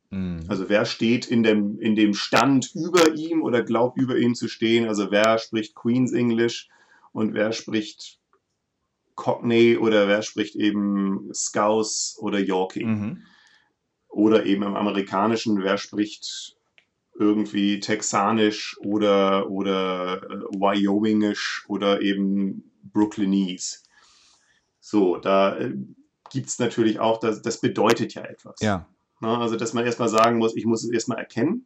C: Mhm. Also wer steht in dem, in dem Stand über ihm oder glaubt über ihm zu stehen? Also wer spricht Queen's English und wer spricht Cockney oder wer spricht eben Scouse oder Yorkie.
D: Mhm.
C: Oder eben im Amerikanischen, wer spricht irgendwie Texanisch oder, oder äh, Wyomingisch oder eben Brooklynese. So, da äh, gibt es natürlich auch, das, das bedeutet ja etwas.
D: Ja.
C: Ne? Also, dass man erstmal sagen muss, ich muss es erstmal erkennen.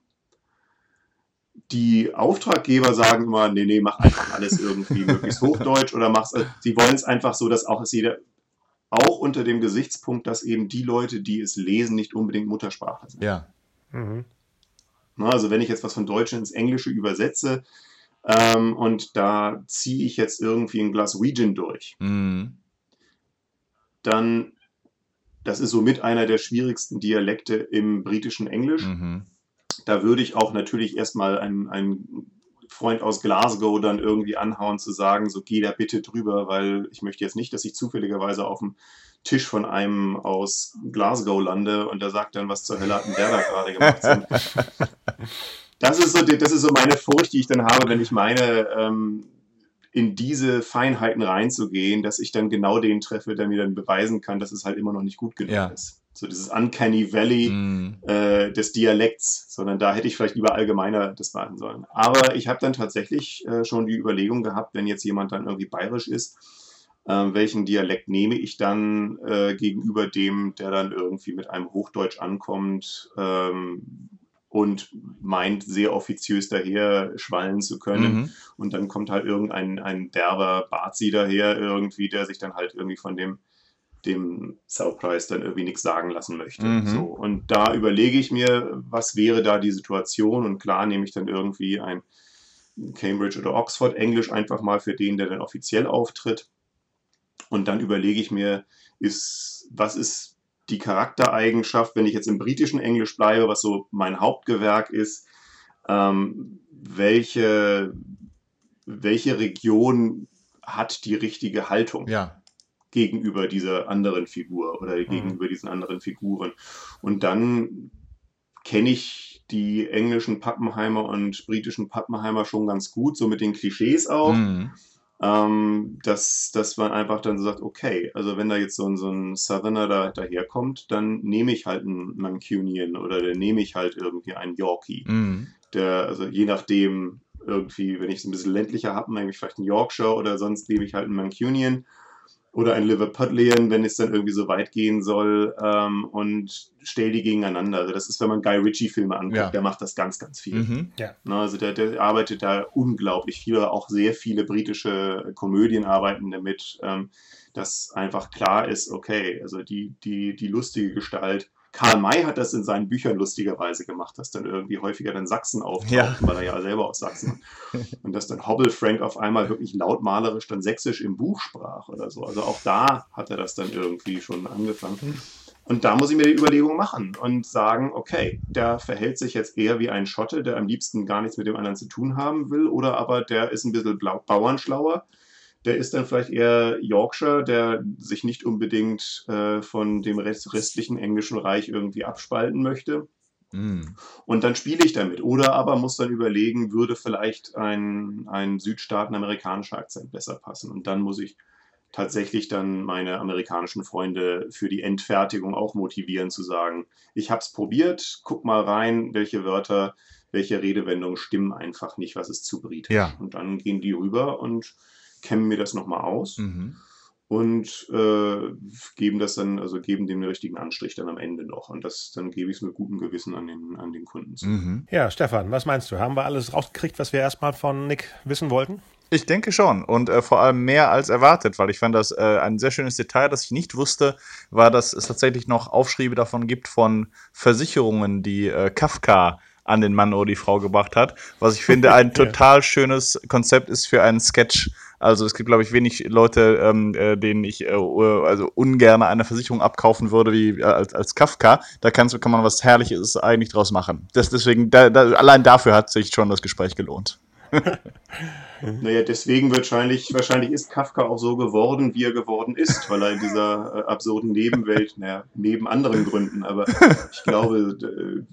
C: Die Auftraggeber sagen immer, nee, nee, mach einfach alles irgendwie möglichst Hochdeutsch oder mach's. Also, sie wollen es einfach so, dass auch es jeder, auch unter dem Gesichtspunkt, dass eben die Leute, die es lesen, nicht unbedingt Muttersprache sind.
D: Ja.
A: Mhm.
C: Ne, Also wenn ich jetzt was von Deutsch ins Englische übersetze ähm, und da ziehe ich jetzt irgendwie ein Glas Glaswegian durch,
D: Mhm.
C: dann, das ist somit einer der schwierigsten Dialekte im britischen Englisch.
D: Mhm.
C: Da würde ich auch natürlich erstmal einen, einen Freund aus Glasgow dann irgendwie anhauen zu sagen, so geh da bitte drüber, weil ich möchte jetzt nicht, dass ich zufälligerweise auf dem Tisch von einem aus Glasgow lande und der sagt dann, was zur Hölle hat denn der da gerade gemacht? Das ist, so, das ist so meine Furcht, die ich dann habe, wenn ich meine, ähm, in diese Feinheiten reinzugehen, dass ich dann genau den treffe, der mir dann beweisen kann, dass es halt immer noch nicht gut genug
D: Ja.
C: ist. So dieses Uncanny Valley
D: Mhm.
C: äh, des Dialekts, sondern da hätte ich vielleicht lieber allgemeiner das machen sollen. Aber ich habe dann tatsächlich äh, schon die Überlegung gehabt, wenn jetzt jemand dann irgendwie bayerisch ist, äh, welchen Dialekt nehme ich dann äh, gegenüber dem, der dann irgendwie mit einem Hochdeutsch ankommt ähm, und meint, sehr offiziös daher schwallen zu können.
D: Mhm.
C: Und dann kommt halt irgendein ein derber Bazi daher irgendwie, der sich dann halt irgendwie von dem, dem Saupreis dann irgendwie nichts sagen lassen möchte.
D: Mhm.
C: So. Und da überlege ich mir, was wäre da die Situation? Und klar nehme ich dann irgendwie ein Cambridge oder Oxford Englisch einfach mal für den, der dann offiziell auftritt. Und dann überlege ich mir, ist, was ist die Charaktereigenschaft, wenn ich jetzt im britischen Englisch bleibe, was so mein Hauptgewerk ist, ähm, welche, welche Region hat die richtige Haltung
D: Ja.
C: Gegenüber dieser anderen Figur oder gegenüber diesen anderen Figuren. Und dann kenne ich die englischen Pappenheimer und britischen Pappenheimer schon ganz gut, so mit den Klischees auch
D: Mhm.
C: ähm, dass, dass man einfach dann so sagt, okay, also wenn da jetzt so ein, so ein Southerner da, daherkommt, dann nehme ich halt einen Mancunian oder dann nehme ich halt irgendwie einen Yorkie.
D: Mhm.
C: Der, also je nachdem, irgendwie, wenn ich es ein bisschen ländlicher habe, nehme ich vielleicht einen Yorkshire oder sonst nehme ich halt einen Mancunian oder einen Liverpudlian, wenn es dann irgendwie so weit gehen soll ähm, und stell die gegeneinander. Also das ist, wenn man Guy Ritchie-Filme anguckt,
D: Ja.
C: der macht das ganz, ganz viel.
D: Mhm.
C: Ne, Also der, der arbeitet da unglaublich viel, oder auch sehr viele britische Komödien arbeiten damit, ähm, dass einfach klar ist, okay, also die, die, die lustige Gestalt. Karl May hat das in seinen Büchern lustigerweise gemacht, dass dann irgendwie häufiger dann Sachsen auftaucht,
D: Ja.
C: weil er ja selber aus Sachsen und dass dann Hobble Frank auf einmal wirklich lautmalerisch dann sächsisch im Buch sprach oder so. Also auch da hat er das dann irgendwie schon angefangen. Und da muss ich mir die Überlegung machen und sagen, okay, der verhält sich jetzt eher wie ein Schotte, der am liebsten gar nichts mit dem anderen zu tun haben will, oder aber der ist ein bisschen bauernschlauer. Der ist dann vielleicht eher Yorkshire, der sich nicht unbedingt äh, von dem rest restlichen englischen Reich irgendwie abspalten möchte.
D: Mhm.
C: Und dann spiele ich damit. Oder aber muss dann überlegen, würde vielleicht ein, ein südstaatenamerikanischer Akzent besser passen. Und dann muss ich tatsächlich dann meine amerikanischen Freunde für die Endfertigung auch motivieren zu sagen, ich habe es probiert, guck mal rein, welche Wörter, welche Redewendungen stimmen einfach nicht, was ist zu britisch.
D: Ja.
C: Und dann gehen die rüber und kämmen mir das nochmal aus
D: Mhm.
C: und äh, geben das dann, also geben dem den richtigen Anstrich dann am Ende noch. Und das, dann gebe ich es mit gutem Gewissen an den, an den Kunden zu.
D: Mhm.
A: Ja, Stefan, was meinst du? Haben wir alles rausgekriegt, was wir erstmal von Nick wissen wollten?
D: Ich denke schon und äh, vor allem mehr als erwartet, weil ich fand das äh, ein sehr schönes Detail, das ich nicht wusste, war, dass es tatsächlich noch Aufschriebe davon gibt von Versicherungen, die äh, Kafka an den Mann oder die Frau gebracht hat, was ich finde ein total schönes Konzept ist für einen Sketch. Also es gibt, glaube ich, wenig Leute, ähm, äh, denen ich äh, also ungern eine Versicherung abkaufen würde wie äh, als, als Kafka. Da kannst, kann man was Herrliches eigentlich draus machen. Das, deswegen, da, da, allein dafür hat sich schon das Gespräch gelohnt.
C: Naja, deswegen wahrscheinlich, wahrscheinlich ist Kafka auch so geworden, wie er geworden ist, weil er in dieser äh, absurden Nebenwelt, naja, neben anderen Gründen, aber ich glaube, d-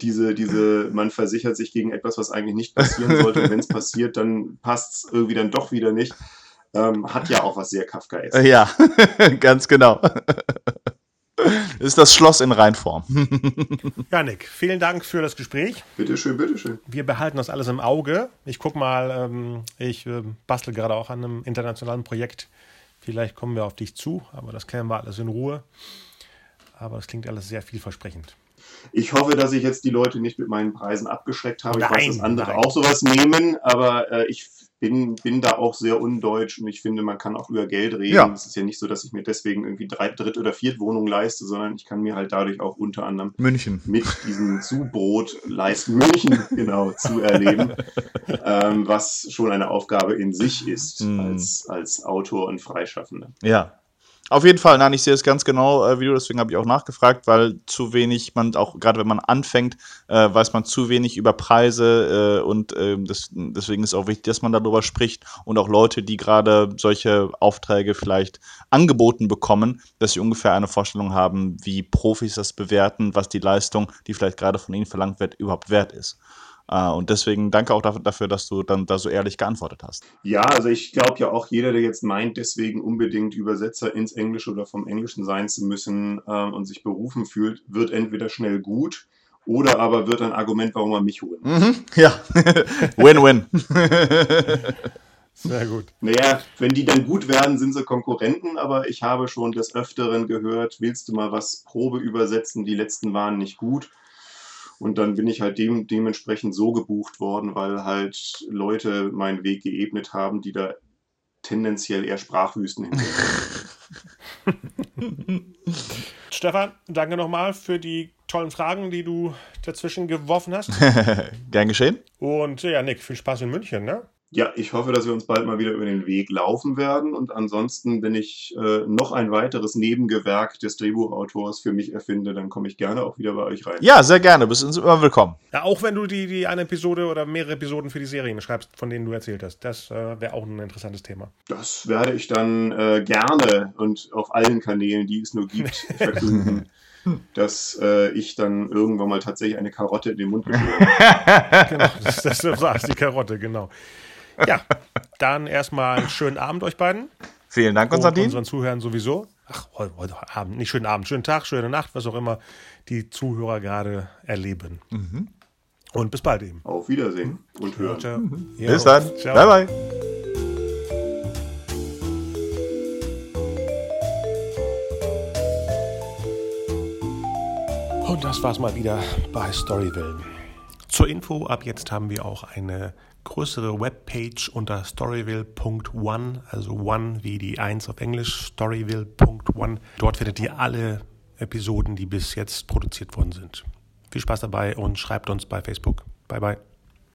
C: diese, diese, man versichert sich gegen etwas, was eigentlich nicht passieren sollte, und wenn es passiert, dann passt es irgendwie dann doch wieder nicht. ähm, hat ja auch was sehr Kafkaeskes.
B: Ja, ganz genau. Ist das Schloss in Reinform.
A: Ja, Nick, vielen Dank für das Gespräch.
C: Bitteschön, bitteschön.
A: Wir behalten das alles im Auge. Ich guck mal, ähm, ich äh, bastel gerade auch an einem internationalen Projekt. Vielleicht kommen wir auf dich zu, aber das kennen wir alles in Ruhe. Aber es klingt alles sehr vielversprechend.
C: Ich hoffe, dass ich jetzt die Leute nicht mit meinen Preisen abgeschreckt habe. ich
A: Nein,
C: weiß, dass andere
A: nein.
C: auch sowas nehmen, aber äh, ich bin, bin da auch sehr undeutsch und ich finde, man kann auch über Geld reden.
B: Ja.
C: Es ist ja nicht so, dass ich mir deswegen irgendwie drei, Dritt- oder Viertwohnungen leiste, sondern ich kann mir halt dadurch auch unter anderem
B: München.
C: mit diesem Zubrot leisten, München genau zu erleben, ähm, was schon eine Aufgabe in sich ist
B: Mm.
C: als, als Autor und Freischaffender.
B: Ja. Auf jeden Fall, nein, ich sehe es ganz genau, äh, du, deswegen habe ich auch nachgefragt, weil zu wenig, man auch, gerade wenn man anfängt, äh, weiß man zu wenig über Preise äh, und äh, das, deswegen ist auch wichtig, dass man darüber spricht und auch Leute, die gerade solche Aufträge vielleicht angeboten bekommen, dass sie ungefähr eine Vorstellung haben, wie Profis das bewerten, was die Leistung, die vielleicht gerade von ihnen verlangt wird, überhaupt wert ist. Äh, und deswegen danke auch dafür, dass du dann da so ehrlich geantwortet hast.
C: Ja, also ich glaube ja auch jeder, der jetzt meint, deswegen unbedingt Übersetzer ins Englische oder vom Englischen sein zu müssen ähm, und sich berufen fühlt, wird entweder schnell gut oder aber wird ein Argument, warum man mich holen muss.
B: Mhm, ja, Win-win.
A: Sehr gut.
C: Naja, wenn die dann gut werden, sind sie Konkurrenten, aber ich habe schon des Öfteren gehört, willst du mal was Probe übersetzen, die letzten waren nicht gut. Und dann bin ich halt dem, dementsprechend so gebucht worden, weil halt Leute meinen Weg geebnet haben, die da tendenziell eher Sprachwüsten hinter.
A: Stefan, danke nochmal für die tollen Fragen, die du dazwischen geworfen hast.
B: Gern geschehen.
A: Und ja, Nick, viel Spaß in München, ne?
C: Ja, ich hoffe, dass wir uns bald mal wieder über den Weg laufen werden. Und ansonsten, wenn ich äh, noch ein weiteres Nebengewerk des Drehbuchautors für mich erfinde, dann komme ich gerne auch wieder bei euch rein.
B: Ja, sehr gerne. Bist uns immer willkommen.
A: Ja, auch wenn du die, die eine Episode oder mehrere Episoden für die Serien schreibst, von denen du erzählt hast. Das äh, wäre auch ein interessantes Thema.
C: Das werde ich dann äh, gerne und auf allen Kanälen, die es nur gibt, verkünden, dass äh, ich dann irgendwann mal tatsächlich eine Karotte in den Mund geschoben habe.
A: Genau, das, das, war die Karotte, genau. Ja, dann erstmal einen schönen Abend euch beiden.
B: Vielen Dank,
A: Und
B: Konstantin.
A: unseren Zuhörern sowieso. Ach, heute, heute Abend, nicht schönen Abend, schönen Tag, schöne Nacht, was auch immer die Zuhörer gerade erleben. Und bis bald eben.
C: Auf Wiedersehen und hören.
A: Ciao.
B: Bis
A: Jo,
B: dann.
A: ciao.
B: Bye, bye.
A: Und das war's mal wieder bei Storyville. Zur Info, ab jetzt haben wir auch eine größere Webpage unter storyville.one, also one wie die 1 auf Englisch, storyville.one. Dort findet ihr alle Episoden, die bis jetzt produziert worden sind. Viel Spaß dabei und schreibt uns bei Facebook. Bye bye.